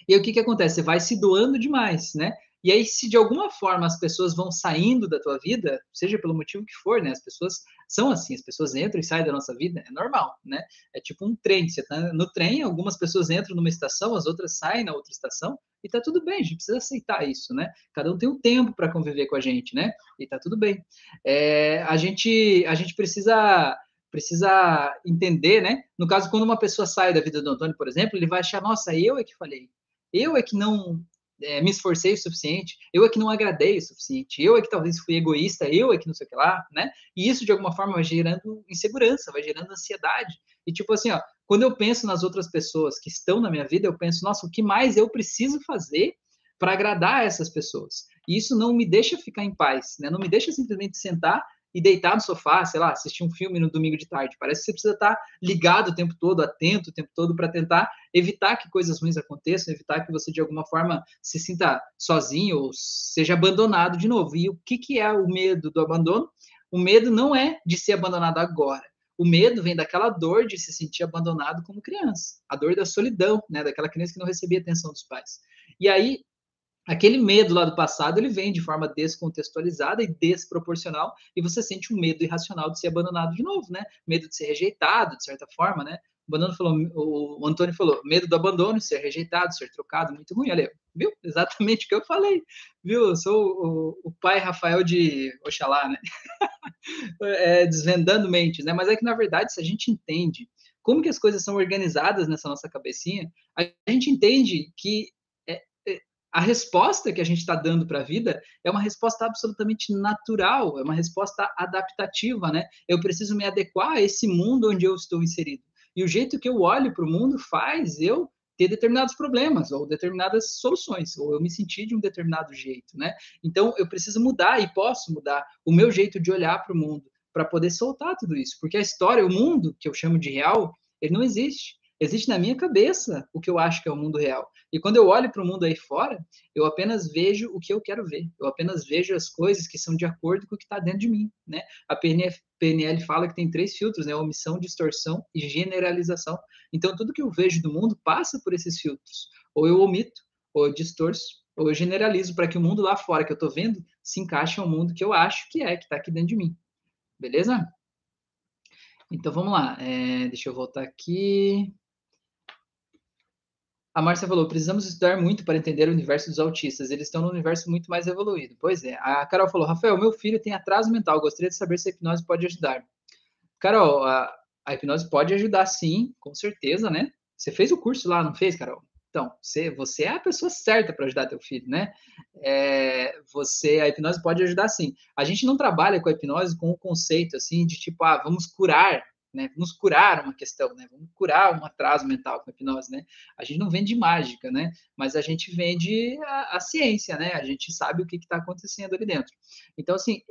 E aí o que que acontece? Você vai se doando demais, né? E aí, se de alguma forma as pessoas vão saindo da tua vida, seja pelo motivo que for, né? As pessoas são assim, as pessoas entram e saem da nossa vida, é normal, né? É tipo um trem, você tá no trem, algumas pessoas entram numa estação, as outras saem na outra estação, e tá tudo bem, a gente precisa aceitar isso, né? Cada um tem um tempo para conviver com a gente, né? E tá tudo bem. É, a gente a gente precisa precisa entender, né? No caso, quando uma pessoa sai da vida do Antônio, por exemplo, ele vai achar, nossa, eu é que falei, eu é que não é, me esforcei o suficiente, eu é que não agradei o suficiente, eu é que talvez fui egoísta, eu é que não sei o que lá, né? E isso, de alguma forma, vai gerando insegurança, vai gerando ansiedade. E, tipo assim, ó, quando eu penso nas outras pessoas que estão na minha vida, eu penso, nossa, o que mais eu preciso fazer para agradar essas pessoas? E isso não me deixa ficar em paz, né? Não me deixa simplesmente sentar e deitar no sofá, sei lá, assistir um filme no domingo de tarde. Parece que você precisa estar ligado o tempo todo, atento o tempo todo, para tentar evitar que coisas ruins aconteçam, evitar que você, de alguma forma, se sinta sozinho ou seja abandonado de novo. E o que, que é o medo do abandono? O medo não é de ser abandonado agora. O medo vem daquela dor de se sentir abandonado como criança, a dor da solidão, né, daquela criança que não recebia atenção dos pais. E aí aquele medo lá do passado ele vem de forma descontextualizada e desproporcional e você sente um medo irracional de ser abandonado de novo, né? Medo de ser rejeitado, de certa forma, né? O, falou, o Antônio falou, medo do abandono, ser rejeitado, ser trocado, muito ruim. Olha, viu? Exatamente o que eu falei, viu? Eu sou o, o pai Rafael de Oxalá, né? é, desvendando mentes, né? Mas é que, na verdade, se a gente entende como que as coisas são organizadas nessa nossa cabecinha, a gente entende que a resposta que a gente está dando para a vida é uma resposta absolutamente natural, é uma resposta adaptativa, né? Eu preciso me adequar a esse mundo onde eu estou inserido. E o jeito que eu olho para o mundo faz eu ter determinados problemas ou determinadas soluções, ou eu me sentir de um determinado jeito, né? Então eu preciso mudar e posso mudar o meu jeito de olhar para o mundo para poder soltar tudo isso, porque a história, o mundo que eu chamo de real, ele não existe. Existe na minha cabeça o que eu acho que é o mundo real. E quando eu olho para o mundo aí fora, eu apenas vejo o que eu quero ver. Eu apenas vejo as coisas que são de acordo com o que está dentro de mim, né? A PNF, PNL fala que tem três filtros, né? Omissão, distorção e generalização. Então, tudo que eu vejo do mundo passa por esses filtros. Ou eu omito, ou eu distorço, ou eu generalizo para que o mundo lá fora que eu estou vendo se encaixe ao mundo que eu acho que é, que está aqui dentro de mim. Beleza? Então, vamos lá. É, deixa eu voltar aqui. A Márcia falou: precisamos estudar muito para entender o universo dos autistas. Eles estão no universo muito mais evoluído. Pois é. A Carol falou: Rafael, meu filho tem atraso mental. Gostaria de saber se a hipnose pode ajudar. Carol, a, a hipnose pode ajudar sim, com certeza, né? Você fez o curso lá, não fez, Carol? Então, você, você é a pessoa certa para ajudar teu filho, né? É, você, a hipnose pode ajudar sim. A gente não trabalha com a hipnose com o conceito assim de tipo, ah, vamos curar né? Vamos curar uma questão, né? Vamos curar um atraso mental com hipnose, né? A gente não vende mágica, né? Mas a gente vende a, a ciência, né? A gente sabe o que está acontecendo ali dentro. Então, assim,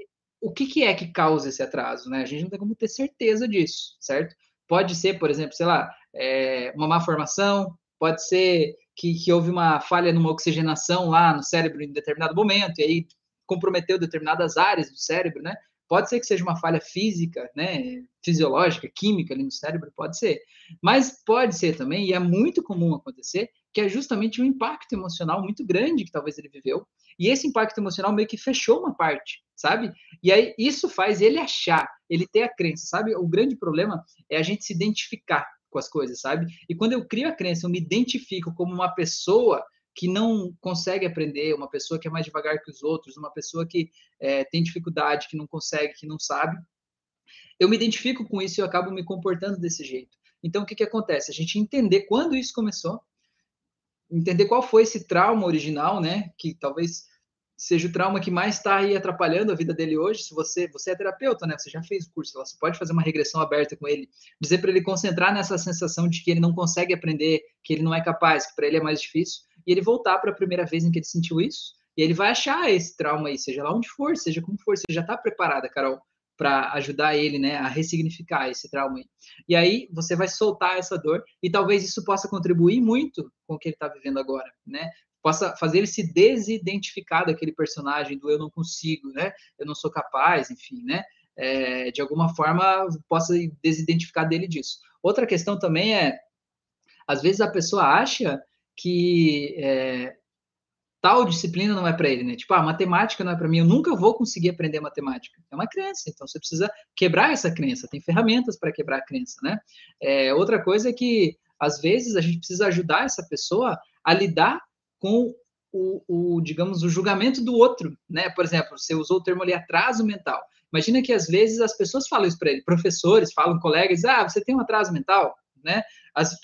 o que, que é que causa esse atraso, né? A gente não tem como ter certeza disso, certo? Pode ser, por exemplo, sei lá, é, uma má formação, pode ser que, que houve uma falha numa oxigenação lá no cérebro em determinado momento, e aí comprometeu determinadas áreas do cérebro, né? Pode ser que seja uma falha física, né, fisiológica, química ali no cérebro, pode ser. Mas pode ser também, e é muito comum acontecer, que é justamente um impacto emocional muito grande que talvez ele viveu, e esse impacto emocional meio que fechou uma parte, sabe? E aí isso faz ele achar, ele ter a crença, sabe? O grande problema é a gente se identificar com as coisas, sabe? E quando eu crio a crença, eu me identifico como uma pessoa que não consegue aprender, uma pessoa que é mais devagar que os outros, uma pessoa que é, tem dificuldade, que não consegue, que não sabe, eu me identifico com isso e eu acabo me comportando desse jeito. Então, o que, que acontece? A gente entender quando isso começou, entender qual foi esse trauma original, né? Que talvez seja o trauma que mais está aí atrapalhando a vida dele hoje. Se você, você é terapeuta, né? Você já fez o curso, você pode fazer uma regressão aberta com ele, dizer para ele concentrar nessa sensação de que ele não consegue aprender, que ele não é capaz, que para ele é mais difícil, e ele voltar para a primeira vez em que ele sentiu isso, e ele vai achar esse trauma aí, seja lá onde for, seja como for, você já está preparada, Carol, para ajudar ele, né, a ressignificar esse trauma aí. E aí você vai soltar essa dor e talvez isso possa contribuir muito com o que ele está vivendo agora, né? Possa fazer ele se desidentificar daquele personagem do eu não consigo, né? Eu não sou capaz, enfim, né? É, de alguma forma possa desidentificar dele disso. Outra questão também é, às vezes a pessoa acha que é, tal disciplina não é para ele, né? Tipo, ah, matemática não é para mim, eu nunca vou conseguir aprender matemática. É uma crença, então você precisa quebrar essa crença, tem ferramentas para quebrar a crença, né? É, outra coisa é que, às vezes, a gente precisa ajudar essa pessoa a lidar com o, o, digamos, o julgamento do outro, né? Por exemplo, você usou o termo ali atraso mental. Imagina que às vezes as pessoas falam isso para ele, professores falam, colegas, ah, você tem um atraso mental, né?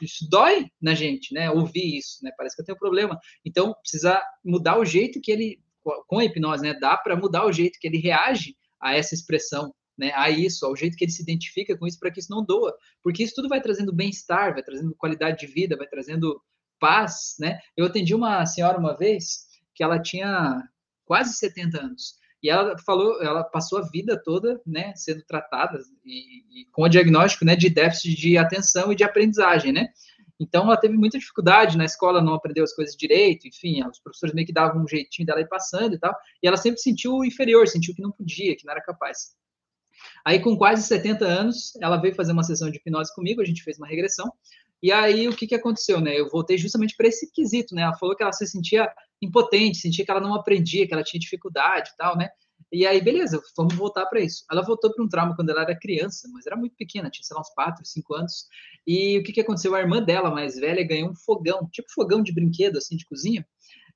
isso dói na gente, né? Ouvir isso, né? Parece que eu tenho problema. Então, precisa mudar o jeito que ele, com a hipnose, né? Dá para mudar o jeito que ele reage a essa expressão, né? A isso, ao jeito que ele se identifica com isso, para que isso não doa. Porque isso tudo vai trazendo bem-estar, vai trazendo qualidade de vida, vai trazendo paz, né? Eu atendi uma senhora uma vez que ela tinha quase 70 anos. E ela falou, ela passou a vida toda, né, sendo tratada e, e, com o diagnóstico, né, de déficit de atenção e de aprendizagem, né? Então ela teve muita dificuldade na escola, não aprendeu as coisas direito, enfim, os professores meio que davam um jeitinho dela ir passando e tal, e ela sempre sentiu inferior, sentiu que não podia, que não era capaz. Aí com quase 70 anos, ela veio fazer uma sessão de hipnose comigo, a gente fez uma regressão, e aí o que que aconteceu, né? Eu voltei justamente para esse quesito, né? Ela falou que ela se sentia impotente, sentia que ela não aprendia, que ela tinha dificuldade e tal, né? E aí, beleza, vamos voltar para isso. Ela voltou para um trauma quando ela era criança, mas era muito pequena, tinha, sei lá, uns 4, 5 anos. E o que, que aconteceu? A irmã dela, mais velha, ganhou um fogão, tipo fogão de brinquedo, assim, de cozinha.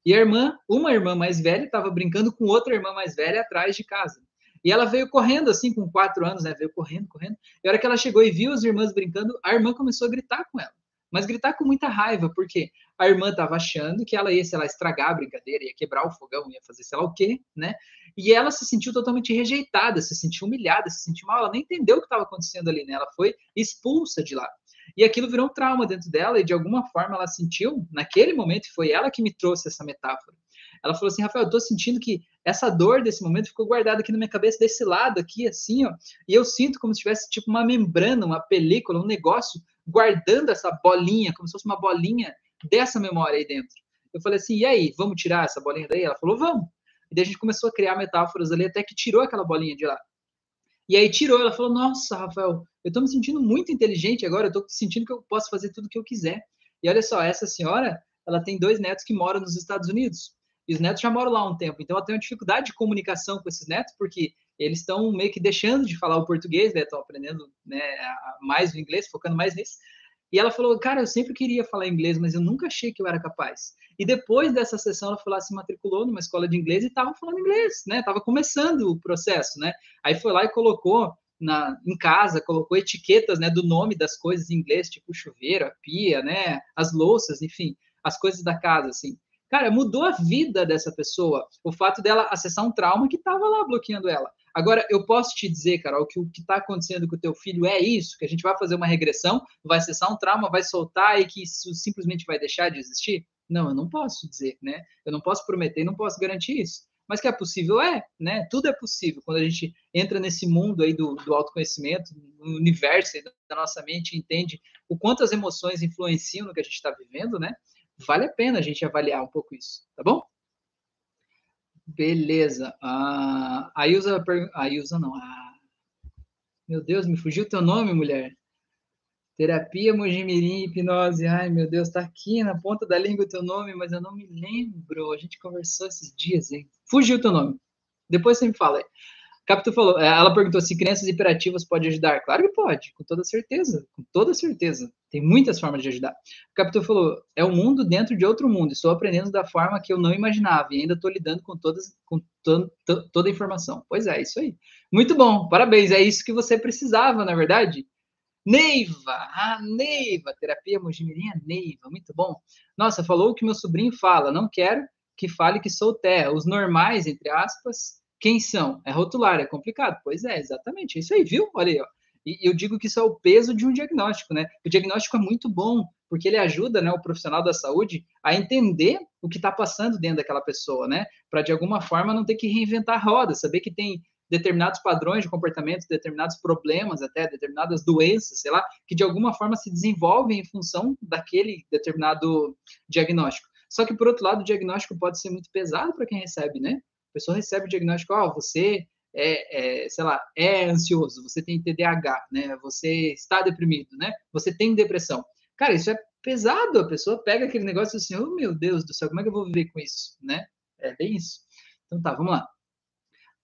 E a irmã, uma irmã mais velha, estava brincando com outra irmã mais velha atrás de casa. E ela veio correndo, assim, com quatro anos, né? Veio correndo, correndo. E a hora que ela chegou e viu as irmãs brincando, a irmã começou a gritar com ela mas gritar com muita raiva, porque a irmã estava achando que ela ia, sei lá, estragar a brincadeira, ia quebrar o fogão, ia fazer sei lá o quê, né? E ela se sentiu totalmente rejeitada, se sentiu humilhada, se sentiu mal, ela nem entendeu o que estava acontecendo ali, né? Ela foi expulsa de lá. E aquilo virou um trauma dentro dela, e de alguma forma ela sentiu, naquele momento, foi ela que me trouxe essa metáfora. Ela falou assim: Rafael, eu tô sentindo que essa dor desse momento ficou guardada aqui na minha cabeça, desse lado aqui, assim, ó. E eu sinto como se tivesse tipo uma membrana, uma película, um negócio guardando essa bolinha, como se fosse uma bolinha dessa memória aí dentro. Eu falei assim, e aí, vamos tirar essa bolinha daí? Ela falou, vamos. E daí a gente começou a criar metáforas ali, até que tirou aquela bolinha de lá. E aí tirou, ela falou, nossa, Rafael, eu tô me sentindo muito inteligente agora, eu tô sentindo que eu posso fazer tudo que eu quiser. E olha só, essa senhora, ela tem dois netos que moram nos Estados Unidos. E os netos já moram lá há um tempo. Então ela tem uma dificuldade de comunicação com esses netos, porque eles estão meio que deixando de falar o português, né? Estão aprendendo né, mais o inglês, focando mais nisso. E ela falou, cara, eu sempre queria falar inglês, mas eu nunca achei que eu era capaz. E depois dessa sessão, ela foi lá, se matriculou numa escola de inglês e estava falando inglês, né? Estava começando o processo, né? Aí foi lá e colocou na, em casa, colocou etiquetas, né, do nome das coisas em inglês, tipo chuveiro, a pia, né, as louças, enfim, as coisas da casa, assim. Cara, mudou a vida dessa pessoa, o fato dela acessar um trauma que estava lá bloqueando ela. Agora, eu posso te dizer, Carol, que o que está acontecendo com o teu filho é isso, que a gente vai fazer uma regressão, vai acessar um trauma, vai soltar e que isso simplesmente vai deixar de existir? Não, eu não posso dizer, né? Eu não posso prometer, não posso garantir isso. Mas que é possível, é, né? Tudo é possível. Quando a gente entra nesse mundo aí do, do autoconhecimento, no universo da nossa mente, entende o quanto as emoções influenciam no que a gente está vivendo, né? vale a pena a gente avaliar um pouco isso, tá bom? Beleza. Ah, a Ilza, a Ilza não, a... meu Deus, me fugiu teu nome, mulher. Terapia Mojimirim, hipnose. Ai, meu Deus, tá aqui na ponta da língua o teu nome, mas eu não me lembro. A gente conversou esses dias, hein? Fugiu teu nome. Depois você me fala Capitu falou, é, ela perguntou se crianças hiperativas pode ajudar. Claro que pode, com toda certeza, com toda certeza. Tem muitas formas de ajudar. Capitu falou, é um mundo dentro de outro mundo. Estou aprendendo da forma que eu não imaginava e ainda estou lidando com todas, com to, to, toda a informação. Pois é, isso aí. Muito bom, parabéns. É isso que você precisava, na verdade. Neiva, ah, Neiva, terapia Mojimirinha Neiva, muito bom. Nossa, falou o que meu sobrinho fala. Não quero que fale que sou terra. Os normais, entre aspas quem são? É rotular, é complicado. Pois é, exatamente. É isso aí, viu? Olha aí, ó. E eu digo que isso é o peso de um diagnóstico, né? O diagnóstico é muito bom, porque ele ajuda né, o profissional da saúde a entender o que está passando dentro daquela pessoa, né? Para de alguma forma não ter que reinventar a roda, saber que tem determinados padrões de comportamento, determinados problemas, até determinadas doenças, sei lá, que de alguma forma se desenvolvem em função daquele determinado diagnóstico. Só que, por outro lado, o diagnóstico pode ser muito pesado para quem recebe, né? A pessoa recebe o diagnóstico, ó, oh, você é, é, sei lá, é ansioso, você tem TDAH, né? Você está deprimido, né? Você tem depressão. Cara, isso é pesado. A pessoa pega aquele negócio assim, oh meu Deus do céu, como é que eu vou viver com isso, né? É bem isso. Então tá, vamos lá.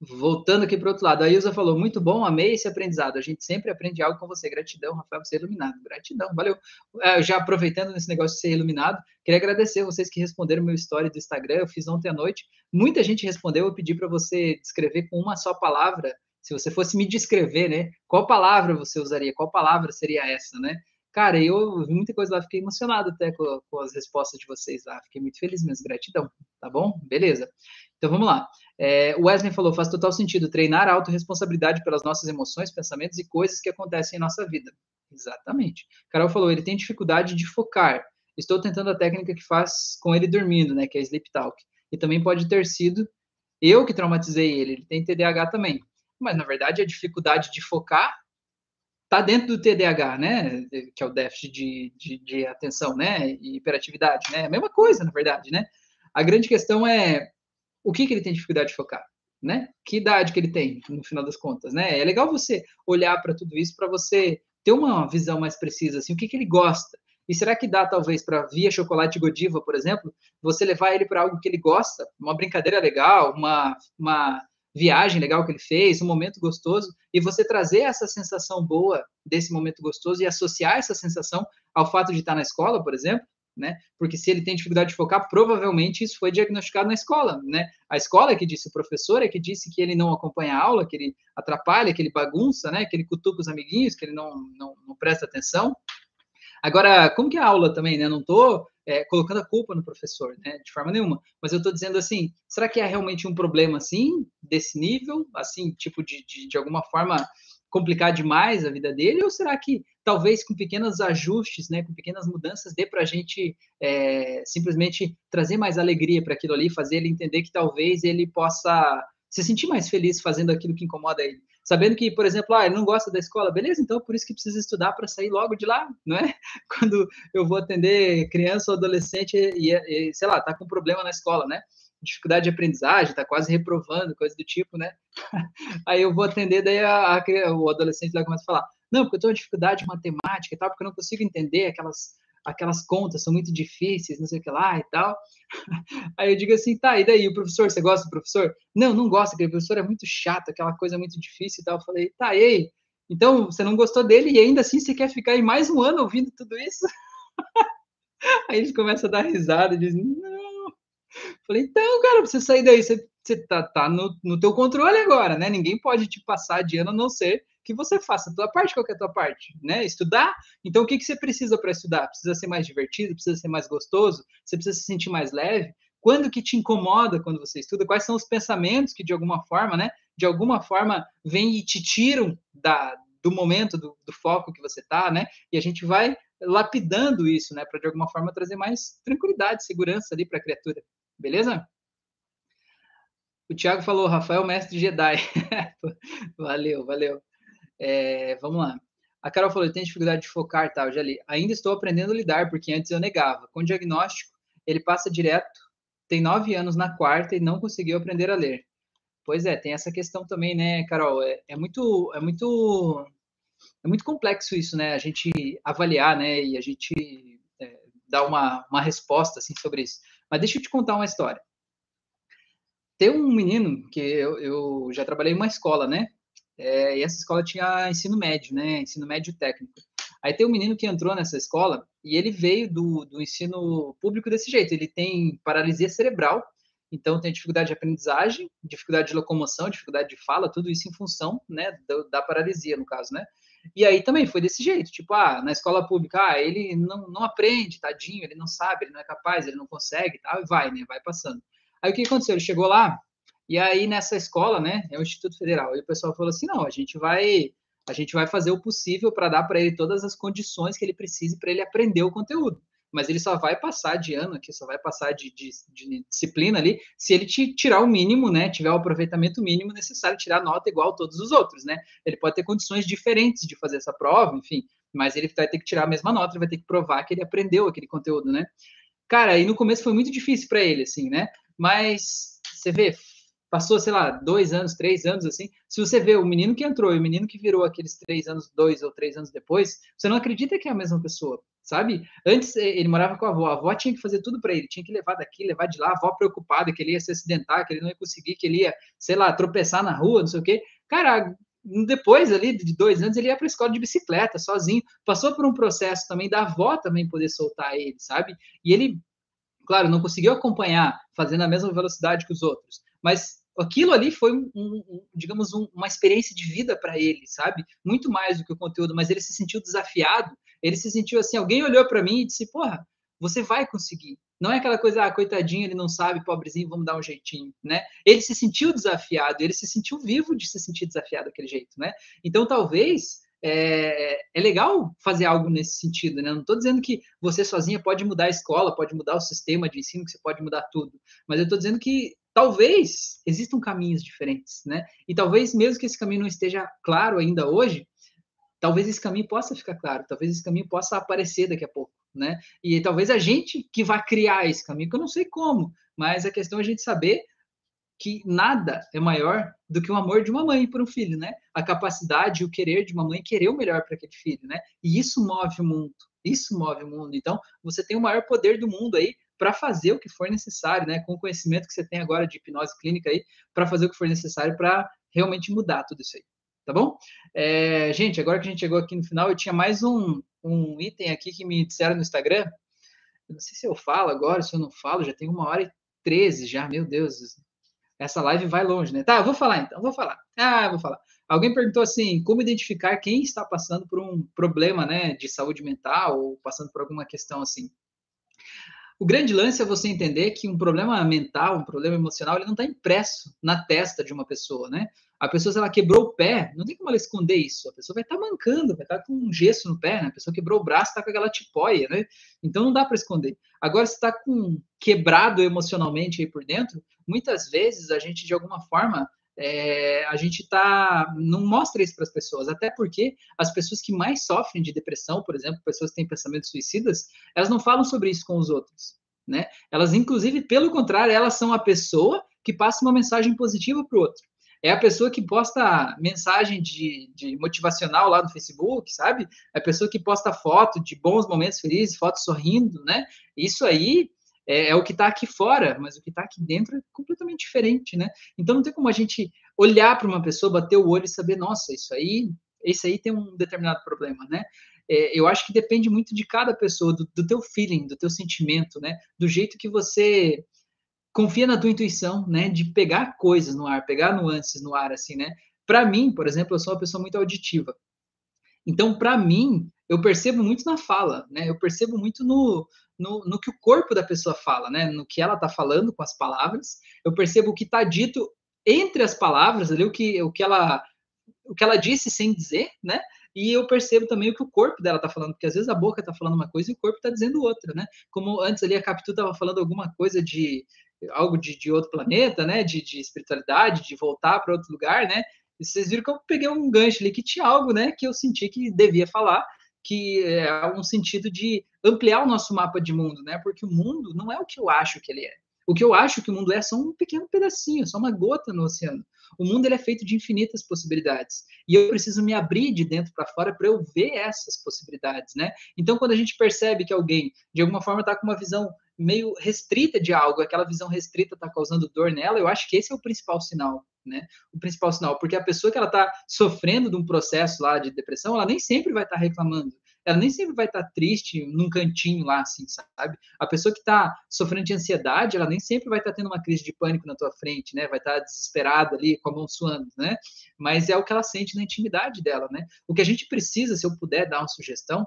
Voltando aqui para o outro lado, a Ilza falou, muito bom, amei esse aprendizado. A gente sempre aprende algo com você. Gratidão, Rafael, por ser iluminado. Gratidão, valeu. É, já aproveitando nesse negócio de ser iluminado, queria agradecer vocês que responderam meu story do Instagram. Eu fiz ontem à noite. Muita gente respondeu. Eu pedi para você descrever com uma só palavra. Se você fosse me descrever, né? Qual palavra você usaria? Qual palavra seria essa, né? Cara, eu vi muita coisa lá, fiquei emocionado até com, com as respostas de vocês lá. Fiquei muito feliz mesmo. Gratidão, tá bom? Beleza. Então vamos lá. É, o Wesley falou: faz total sentido treinar a autorresponsabilidade pelas nossas emoções, pensamentos e coisas que acontecem em nossa vida. Exatamente. Carol falou: ele tem dificuldade de focar. Estou tentando a técnica que faz com ele dormindo, né? Que é Sleep Talk. E também pode ter sido eu que traumatizei ele. Ele tem TDAH também. Mas na verdade a dificuldade de focar está dentro do TDAH, né? Que é o déficit de, de, de atenção, né? E hiperatividade, né? A mesma coisa, na verdade, né? A grande questão é o que, que ele tem dificuldade de focar, né? Que idade que ele tem, no final das contas, né? É legal você olhar para tudo isso para você ter uma visão mais precisa, assim, o que, que ele gosta. E será que dá, talvez, para via chocolate Godiva, por exemplo, você levar ele para algo que ele gosta, uma brincadeira legal, uma, uma viagem legal que ele fez, um momento gostoso, e você trazer essa sensação boa desse momento gostoso e associar essa sensação ao fato de estar na escola, por exemplo, né? Porque se ele tem dificuldade de focar, provavelmente isso foi diagnosticado na escola, né? A escola é que disse, o professor é que disse que ele não acompanha a aula, que ele atrapalha, que ele bagunça, né? Que ele cutuca os amiguinhos, que ele não, não, não presta atenção. Agora, como que é a aula também, né? Não estou é, colocando a culpa no professor, né? De forma nenhuma. Mas eu estou dizendo assim, será que é realmente um problema assim, desse nível, assim, tipo de, de, de alguma forma complicar demais a vida dele, ou será que talvez com pequenos ajustes, né, com pequenas mudanças, dê para a gente é, simplesmente trazer mais alegria para aquilo ali, fazer ele entender que talvez ele possa se sentir mais feliz fazendo aquilo que incomoda ele? Sabendo que, por exemplo, ah, ele não gosta da escola, beleza, então por isso que precisa estudar para sair logo de lá, não é? Quando eu vou atender criança ou adolescente e, e sei lá, tá com problema na escola, né? dificuldade de aprendizagem, está quase reprovando, coisa do tipo, né? Aí eu vou atender, daí a, a, o adolescente lá começa a falar, não, porque eu com dificuldade de matemática e tal, porque eu não consigo entender aquelas, aquelas contas, são muito difíceis, não sei o que lá e tal. Aí eu digo assim, tá, e daí, o professor, você gosta do professor? Não, não gosto, aquele professor é muito chato, aquela coisa muito difícil e tal. Eu falei, tá, e aí? Então, você não gostou dele e ainda assim você quer ficar aí mais um ano ouvindo tudo isso? Aí eles começam a dar risada e dizem, não, Falei, então, cara, pra você sair daí, você, você tá, tá no, no teu controle agora, né? Ninguém pode te passar de ano a não ser que você faça a tua parte, qual é a tua parte, né? Estudar. Então, o que, que você precisa para estudar? Precisa ser mais divertido, precisa ser mais gostoso, você precisa se sentir mais leve. Quando que te incomoda quando você estuda? Quais são os pensamentos que, de alguma forma, né? De alguma forma, vêm e te tiram da, do momento, do, do foco que você tá, né? E a gente vai lapidando isso, né? Para, de alguma forma, trazer mais tranquilidade, segurança ali para a criatura. Beleza? O Thiago falou, Rafael, mestre Jedi. valeu, valeu. É, vamos lá. A Carol falou, eu tenho dificuldade de focar, tá? Eu já li. Ainda estou aprendendo a lidar, porque antes eu negava. Com o diagnóstico, ele passa direto, tem nove anos na quarta e não conseguiu aprender a ler. Pois é, tem essa questão também, né, Carol? É, é muito, é muito, é muito complexo isso, né? A gente avaliar, né? E a gente é, dar uma, uma resposta assim sobre isso. Mas deixa eu te contar uma história. Tem um menino que eu, eu já trabalhei em uma escola, né? É, e essa escola tinha ensino médio, né? Ensino médio técnico. Aí tem um menino que entrou nessa escola e ele veio do, do ensino público desse jeito. Ele tem paralisia cerebral, então tem dificuldade de aprendizagem, dificuldade de locomoção, dificuldade de fala, tudo isso em função, né, da, da paralisia, no caso, né? E aí também foi desse jeito, tipo, ah, na escola pública, ah, ele não, não aprende, tadinho, ele não sabe, ele não é capaz, ele não consegue, tal, e vai, né, vai passando. Aí o que aconteceu? Ele chegou lá, e aí nessa escola, né, é o Instituto Federal, e o pessoal falou assim, não, a gente vai, a gente vai fazer o possível para dar para ele todas as condições que ele precise para ele aprender o conteúdo mas ele só vai passar de ano aqui, só vai passar de, de, de, disciplina ali, se ele te tirar o mínimo, né? Tiver o aproveitamento mínimo necessário, tirar nota igual a todos os outros, né? Ele pode ter condições diferentes de fazer essa prova, enfim, mas ele vai ter que tirar a mesma nota, ele vai ter que provar que ele aprendeu aquele conteúdo, né? Cara, aí no começo foi muito difícil para ele, assim, né? Mas você vê, passou, sei lá, dois anos, três anos, assim. Se você vê o menino que entrou e o menino que virou aqueles três anos, dois ou três anos depois, você não acredita que é a mesma pessoa sabe? Antes ele morava com a avó, a avó tinha que fazer tudo para ele, tinha que levar daqui, levar de lá, a avó preocupada que ele ia se acidentar, que ele não ia conseguir, que ele ia, sei lá, tropeçar na rua, não sei o quê. Cara, depois ali de dois anos ele ia para a escola de bicicleta sozinho, passou por um processo também da avó também poder soltar ele, sabe? E ele, claro, não conseguiu acompanhar fazendo a mesma velocidade que os outros, mas aquilo ali foi um, um digamos um, uma experiência de vida para ele, sabe? Muito mais do que o conteúdo, mas ele se sentiu desafiado ele se sentiu assim, alguém olhou para mim e disse, porra, você vai conseguir. Não é aquela coisa, ah, coitadinho, ele não sabe, pobrezinho, vamos dar um jeitinho, né? Ele se sentiu desafiado, ele se sentiu vivo de se sentir desafiado daquele jeito, né? Então, talvez é, é legal fazer algo nesse sentido, né? Não estou dizendo que você sozinha pode mudar a escola, pode mudar o sistema de ensino, que você pode mudar tudo, mas eu estou dizendo que talvez existam caminhos diferentes, né? E talvez mesmo que esse caminho não esteja claro ainda hoje, talvez esse caminho possa ficar claro, talvez esse caminho possa aparecer daqui a pouco, né? E talvez a gente que vai criar esse caminho, que eu não sei como, mas a questão é a gente saber que nada é maior do que o amor de uma mãe por um filho, né? A capacidade, o querer de uma mãe querer o melhor para aquele filho, né? E isso move o mundo, isso move o mundo. Então, você tem o maior poder do mundo aí para fazer o que for necessário, né? Com o conhecimento que você tem agora de hipnose clínica aí, para fazer o que for necessário para realmente mudar tudo isso aí tá bom? É, gente, agora que a gente chegou aqui no final, eu tinha mais um, um item aqui que me disseram no Instagram. Eu não sei se eu falo agora, se eu não falo, já tem uma hora e treze já, meu Deus. Essa live vai longe, né? Tá, eu vou falar então, vou falar. Ah, vou falar. Alguém perguntou assim, como identificar quem está passando por um problema, né, de saúde mental ou passando por alguma questão assim. O grande lance é você entender que um problema mental, um problema emocional, ele não está impresso na testa de uma pessoa, né? A pessoa, se ela quebrou o pé, não tem como ela esconder isso. A pessoa vai estar tá mancando, vai estar tá com um gesso no pé, né? A pessoa quebrou o braço, está com aquela tipóia, né? Então não dá para esconder. Agora, se está com quebrado emocionalmente aí por dentro, muitas vezes a gente, de alguma forma, é, a gente tá não mostra isso para as pessoas, até porque as pessoas que mais sofrem de depressão, por exemplo, pessoas que têm pensamentos suicidas, elas não falam sobre isso com os outros, né? Elas, inclusive, pelo contrário, elas são a pessoa que passa uma mensagem positiva para o outro. É a pessoa que posta mensagem de, de, motivacional lá no Facebook, sabe? É a pessoa que posta foto de bons momentos felizes, foto sorrindo, né? Isso aí é, é o que está aqui fora, mas o que está aqui dentro é completamente diferente, né? Então não tem como a gente olhar para uma pessoa, bater o olho e saber, nossa, isso aí, esse aí tem um determinado problema, né? É, eu acho que depende muito de cada pessoa, do, do teu feeling, do teu sentimento, né? Do jeito que você confia na tua intuição, né? De pegar coisas no ar, pegar nuances no ar, assim, né? Para mim, por exemplo, eu sou uma pessoa muito auditiva. Então, para mim, eu percebo muito na fala, né? Eu percebo muito no, no, no que o corpo da pessoa fala, né? No que ela está falando com as palavras. Eu percebo o que está dito entre as palavras, ali, o que, o que ela o que ela disse sem dizer, né? E eu percebo também o que o corpo dela está falando, porque às vezes a boca está falando uma coisa e o corpo está dizendo outra, né? Como antes ali a Capitu estava falando alguma coisa de algo de, de outro planeta, né? De, de espiritualidade, de voltar para outro lugar, né? E vocês viram que eu peguei um gancho ali que tinha algo, né? Que eu senti que devia falar, que é um sentido de ampliar o nosso mapa de mundo, né? Porque o mundo não é o que eu acho que ele é. O que eu acho que o mundo é só um pequeno pedacinho, só uma gota no oceano. O mundo ele é feito de infinitas possibilidades. E eu preciso me abrir de dentro para fora para eu ver essas possibilidades, né? Então, quando a gente percebe que alguém, de alguma forma, está com uma visão meio restrita de algo, aquela visão restrita está causando dor nela, eu acho que esse é o principal sinal, né? O principal sinal, porque a pessoa que ela está sofrendo de um processo lá de depressão, ela nem sempre vai estar tá reclamando, ela nem sempre vai estar tá triste num cantinho lá, assim, sabe? A pessoa que está sofrendo de ansiedade, ela nem sempre vai estar tá tendo uma crise de pânico na tua frente, né? Vai estar tá desesperada ali, com a mão suando, né? Mas é o que ela sente na intimidade dela, né? O que a gente precisa, se eu puder dar uma sugestão,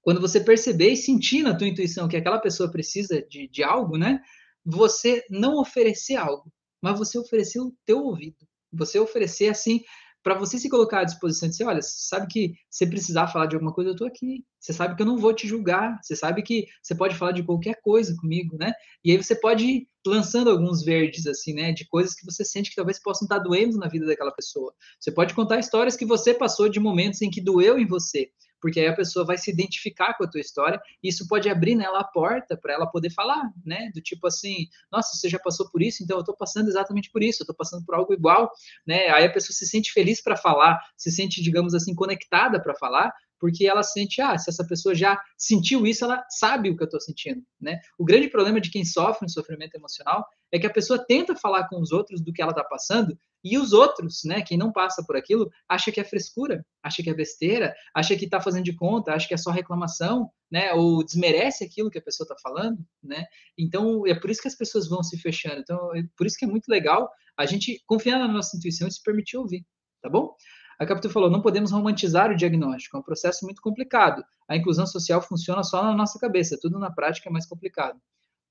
quando você perceber e sentir na tua intuição que aquela pessoa precisa de, de algo, né? Você não oferecer algo, mas você oferecer o teu ouvido. Você oferecer assim para você se colocar à disposição dizer, olha, sabe que se precisar falar de alguma coisa, eu estou aqui. Você sabe que eu não vou te julgar. Você sabe que você pode falar de qualquer coisa comigo, né? E aí você pode ir lançando alguns verdes, assim, né? De coisas que você sente que talvez possam estar doendo na vida daquela pessoa. Você pode contar histórias que você passou de momentos em que doeu em você porque aí a pessoa vai se identificar com a tua história, e isso pode abrir nela a porta para ela poder falar, né? Do tipo assim, nossa, você já passou por isso, então eu estou passando exatamente por isso, eu estou passando por algo igual, né? Aí a pessoa se sente feliz para falar, se sente, digamos assim, conectada para falar, porque ela sente, ah, se essa pessoa já sentiu isso, ela sabe o que eu estou sentindo, né? O grande problema de quem sofre um sofrimento emocional é que a pessoa tenta falar com os outros do que ela está passando e os outros, né, quem não passa por aquilo, acha que é frescura, acha que é besteira, acha que está fazendo de conta, acha que é só reclamação, né, ou desmerece aquilo que a pessoa está falando, né? Então é por isso que as pessoas vão se fechando. Então é por isso que é muito legal a gente confiar na nossa intuição e se permitir ouvir, tá bom? A Capitu falou: não podemos romantizar o diagnóstico, é um processo muito complicado. A inclusão social funciona só na nossa cabeça, tudo na prática é mais complicado.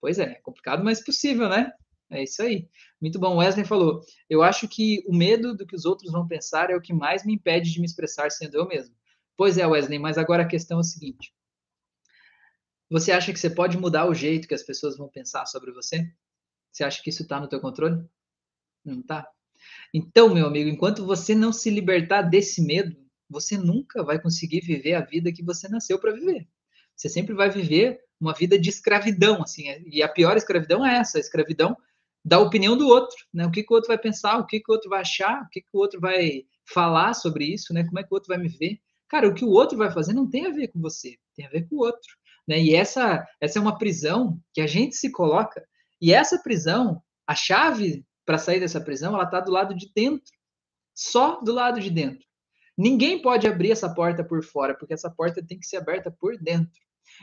Pois é, é complicado, mas possível, né? É isso aí. Muito bom. Wesley falou: eu acho que o medo do que os outros vão pensar é o que mais me impede de me expressar sendo eu mesmo. Pois é, Wesley, mas agora a questão é a seguinte: você acha que você pode mudar o jeito que as pessoas vão pensar sobre você? Você acha que isso está no teu controle? Não está? Então, meu amigo, enquanto você não se libertar desse medo, você nunca vai conseguir viver a vida que você nasceu para viver. Você sempre vai viver uma vida de escravidão, assim, e a pior escravidão é essa, a escravidão da opinião do outro, né? O que, que o outro vai pensar, o que, que o outro vai achar, o que, que o outro vai falar sobre isso, né? Como é que o outro vai me ver? Cara, o que o outro vai fazer não tem a ver com você, tem a ver com o outro, né? E essa, essa é uma prisão que a gente se coloca, e essa prisão, a chave para sair dessa prisão, ela está do lado de dentro. Só do lado de dentro. Ninguém pode abrir essa porta por fora, porque essa porta tem que ser aberta por dentro.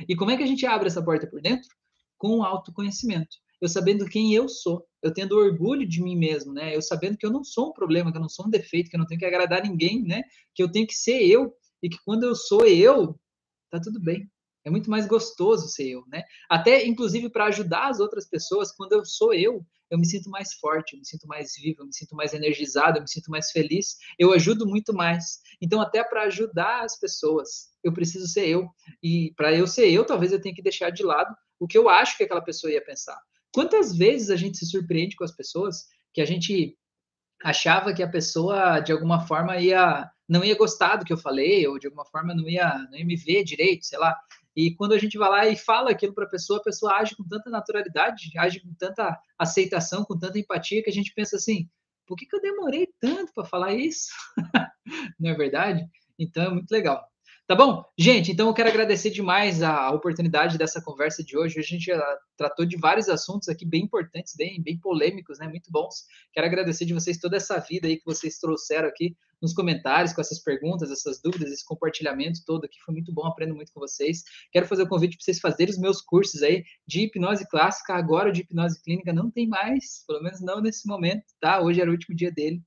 E como é que a gente abre essa porta por dentro? Com o autoconhecimento. Eu sabendo quem eu sou, eu tendo orgulho de mim mesmo, né? Eu sabendo que eu não sou um problema, que eu não sou um defeito, que eu não tenho que agradar ninguém, né? Que eu tenho que ser eu e que quando eu sou eu, tá tudo bem. É muito mais gostoso ser eu, né? Até, inclusive, para ajudar as outras pessoas, quando eu sou eu, eu me sinto mais forte, eu me sinto mais vivo, eu me sinto mais energizado, eu me sinto mais feliz, eu ajudo muito mais. Então, até para ajudar as pessoas, eu preciso ser eu. E para eu ser eu, talvez eu tenha que deixar de lado o que eu acho que aquela pessoa ia pensar. Quantas vezes a gente se surpreende com as pessoas que a gente achava que a pessoa, de alguma forma, ia não ia gostar do que eu falei, ou de alguma forma não ia, não ia me ver direito, sei lá. E quando a gente vai lá e fala aquilo para a pessoa, a pessoa age com tanta naturalidade, age com tanta aceitação, com tanta empatia, que a gente pensa assim: por que, que eu demorei tanto para falar isso? não é verdade? Então é muito legal. Tá bom? Gente, então eu quero agradecer demais a oportunidade dessa conversa de hoje. A gente já tratou de vários assuntos aqui bem importantes, bem, bem polêmicos, né? Muito bons. Quero agradecer de vocês toda essa vida aí que vocês trouxeram aqui nos comentários com essas perguntas, essas dúvidas, esse compartilhamento todo aqui. Foi muito bom, aprendo muito com vocês. Quero fazer o um convite para vocês fazerem os meus cursos aí de hipnose clássica. Agora de hipnose clínica não tem mais, pelo menos não nesse momento, tá? Hoje era o último dia dele.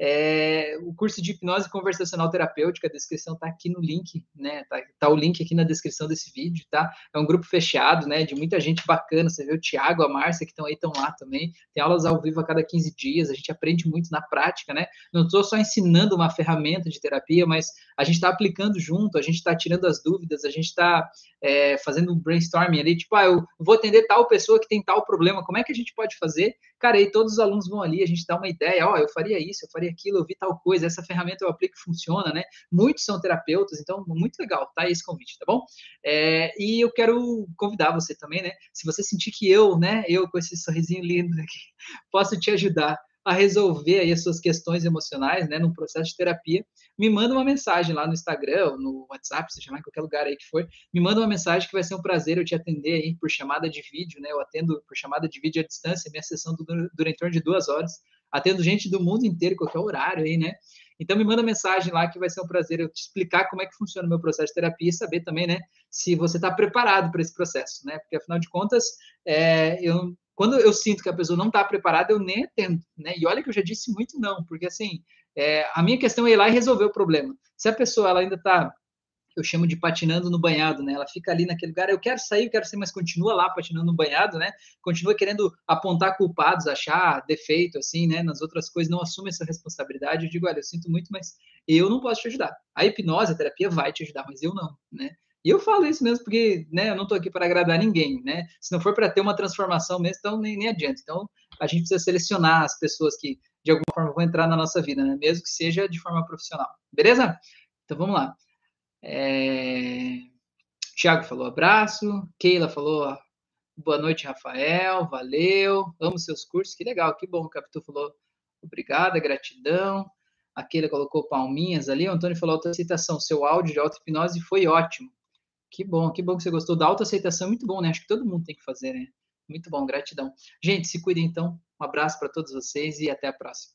É, o curso de hipnose conversacional terapêutica, a descrição tá aqui no link, né? Tá, tá o link aqui na descrição desse vídeo, tá? É um grupo fechado, né? De muita gente bacana. Você vê o Thiago, a Márcia, que estão aí, estão lá também. Tem aulas ao vivo a cada 15 dias. A gente aprende muito na prática, né? Não estou só ensinando uma ferramenta de terapia, mas a gente está aplicando junto, a gente está tirando as dúvidas, a gente está é, fazendo um brainstorming ali, tipo, ah, eu vou atender tal pessoa que tem tal problema, como é que a gente pode fazer? Cara, aí todos os alunos vão ali, a gente dá uma ideia, ó, oh, eu faria isso, eu faria aquilo, eu vi tal coisa, essa ferramenta eu aplico e funciona, né? Muitos são terapeutas, então, muito legal, tá? Esse convite, tá bom? É, e eu quero convidar você também, né? Se você sentir que eu, né, eu com esse sorrisinho lindo aqui, posso te ajudar a resolver aí as suas questões emocionais, né, num processo de terapia, me manda uma mensagem lá no Instagram, no WhatsApp, seja lá em qualquer lugar aí que for, me manda uma mensagem que vai ser um prazer eu te atender aí por chamada de vídeo, né, eu atendo por chamada de vídeo à distância, minha sessão dura em torno de duas horas, atendo gente do mundo inteiro, qualquer horário aí, né, então me manda mensagem lá que vai ser um prazer eu te explicar como é que funciona o meu processo de terapia e saber também, né, se você está preparado para esse processo, né, porque afinal de contas, é, eu quando eu sinto que a pessoa não está preparada, eu nem atendo, né? E olha que eu já disse muito não, porque assim, é, a minha questão é ir lá e resolver o problema. Se a pessoa ela ainda está, eu chamo de patinando no banhado, né? Ela fica ali naquele lugar, eu quero sair, eu quero sair, mas continua lá patinando no banhado, né? Continua querendo apontar culpados, achar defeito, assim, né? Nas outras coisas, não assume essa responsabilidade. Eu digo, olha, eu sinto muito, mas eu não posso te ajudar. A hipnose, a terapia vai te ajudar, mas eu não, né? E eu falo isso mesmo porque né, eu não estou aqui para agradar ninguém, né? Se não for para ter uma transformação mesmo, então nem, nem adianta. Então, a gente precisa selecionar as pessoas que, de alguma forma, vão entrar na nossa vida, né? Mesmo que seja de forma profissional. Beleza? Então, vamos lá. É... Tiago falou abraço. Keila falou boa noite, Rafael. Valeu. Amo seus cursos. Que legal, que bom. O Capitu falou obrigada, gratidão. A Keila colocou palminhas ali. O Antônio falou autoaceitação. Seu áudio de auto-hipnose foi ótimo. Que bom, que bom que você gostou da autoaceitação, muito bom, né? Acho que todo mundo tem que fazer, né? Muito bom, gratidão. Gente, se cuidem então. Um abraço para todos vocês e até a próxima.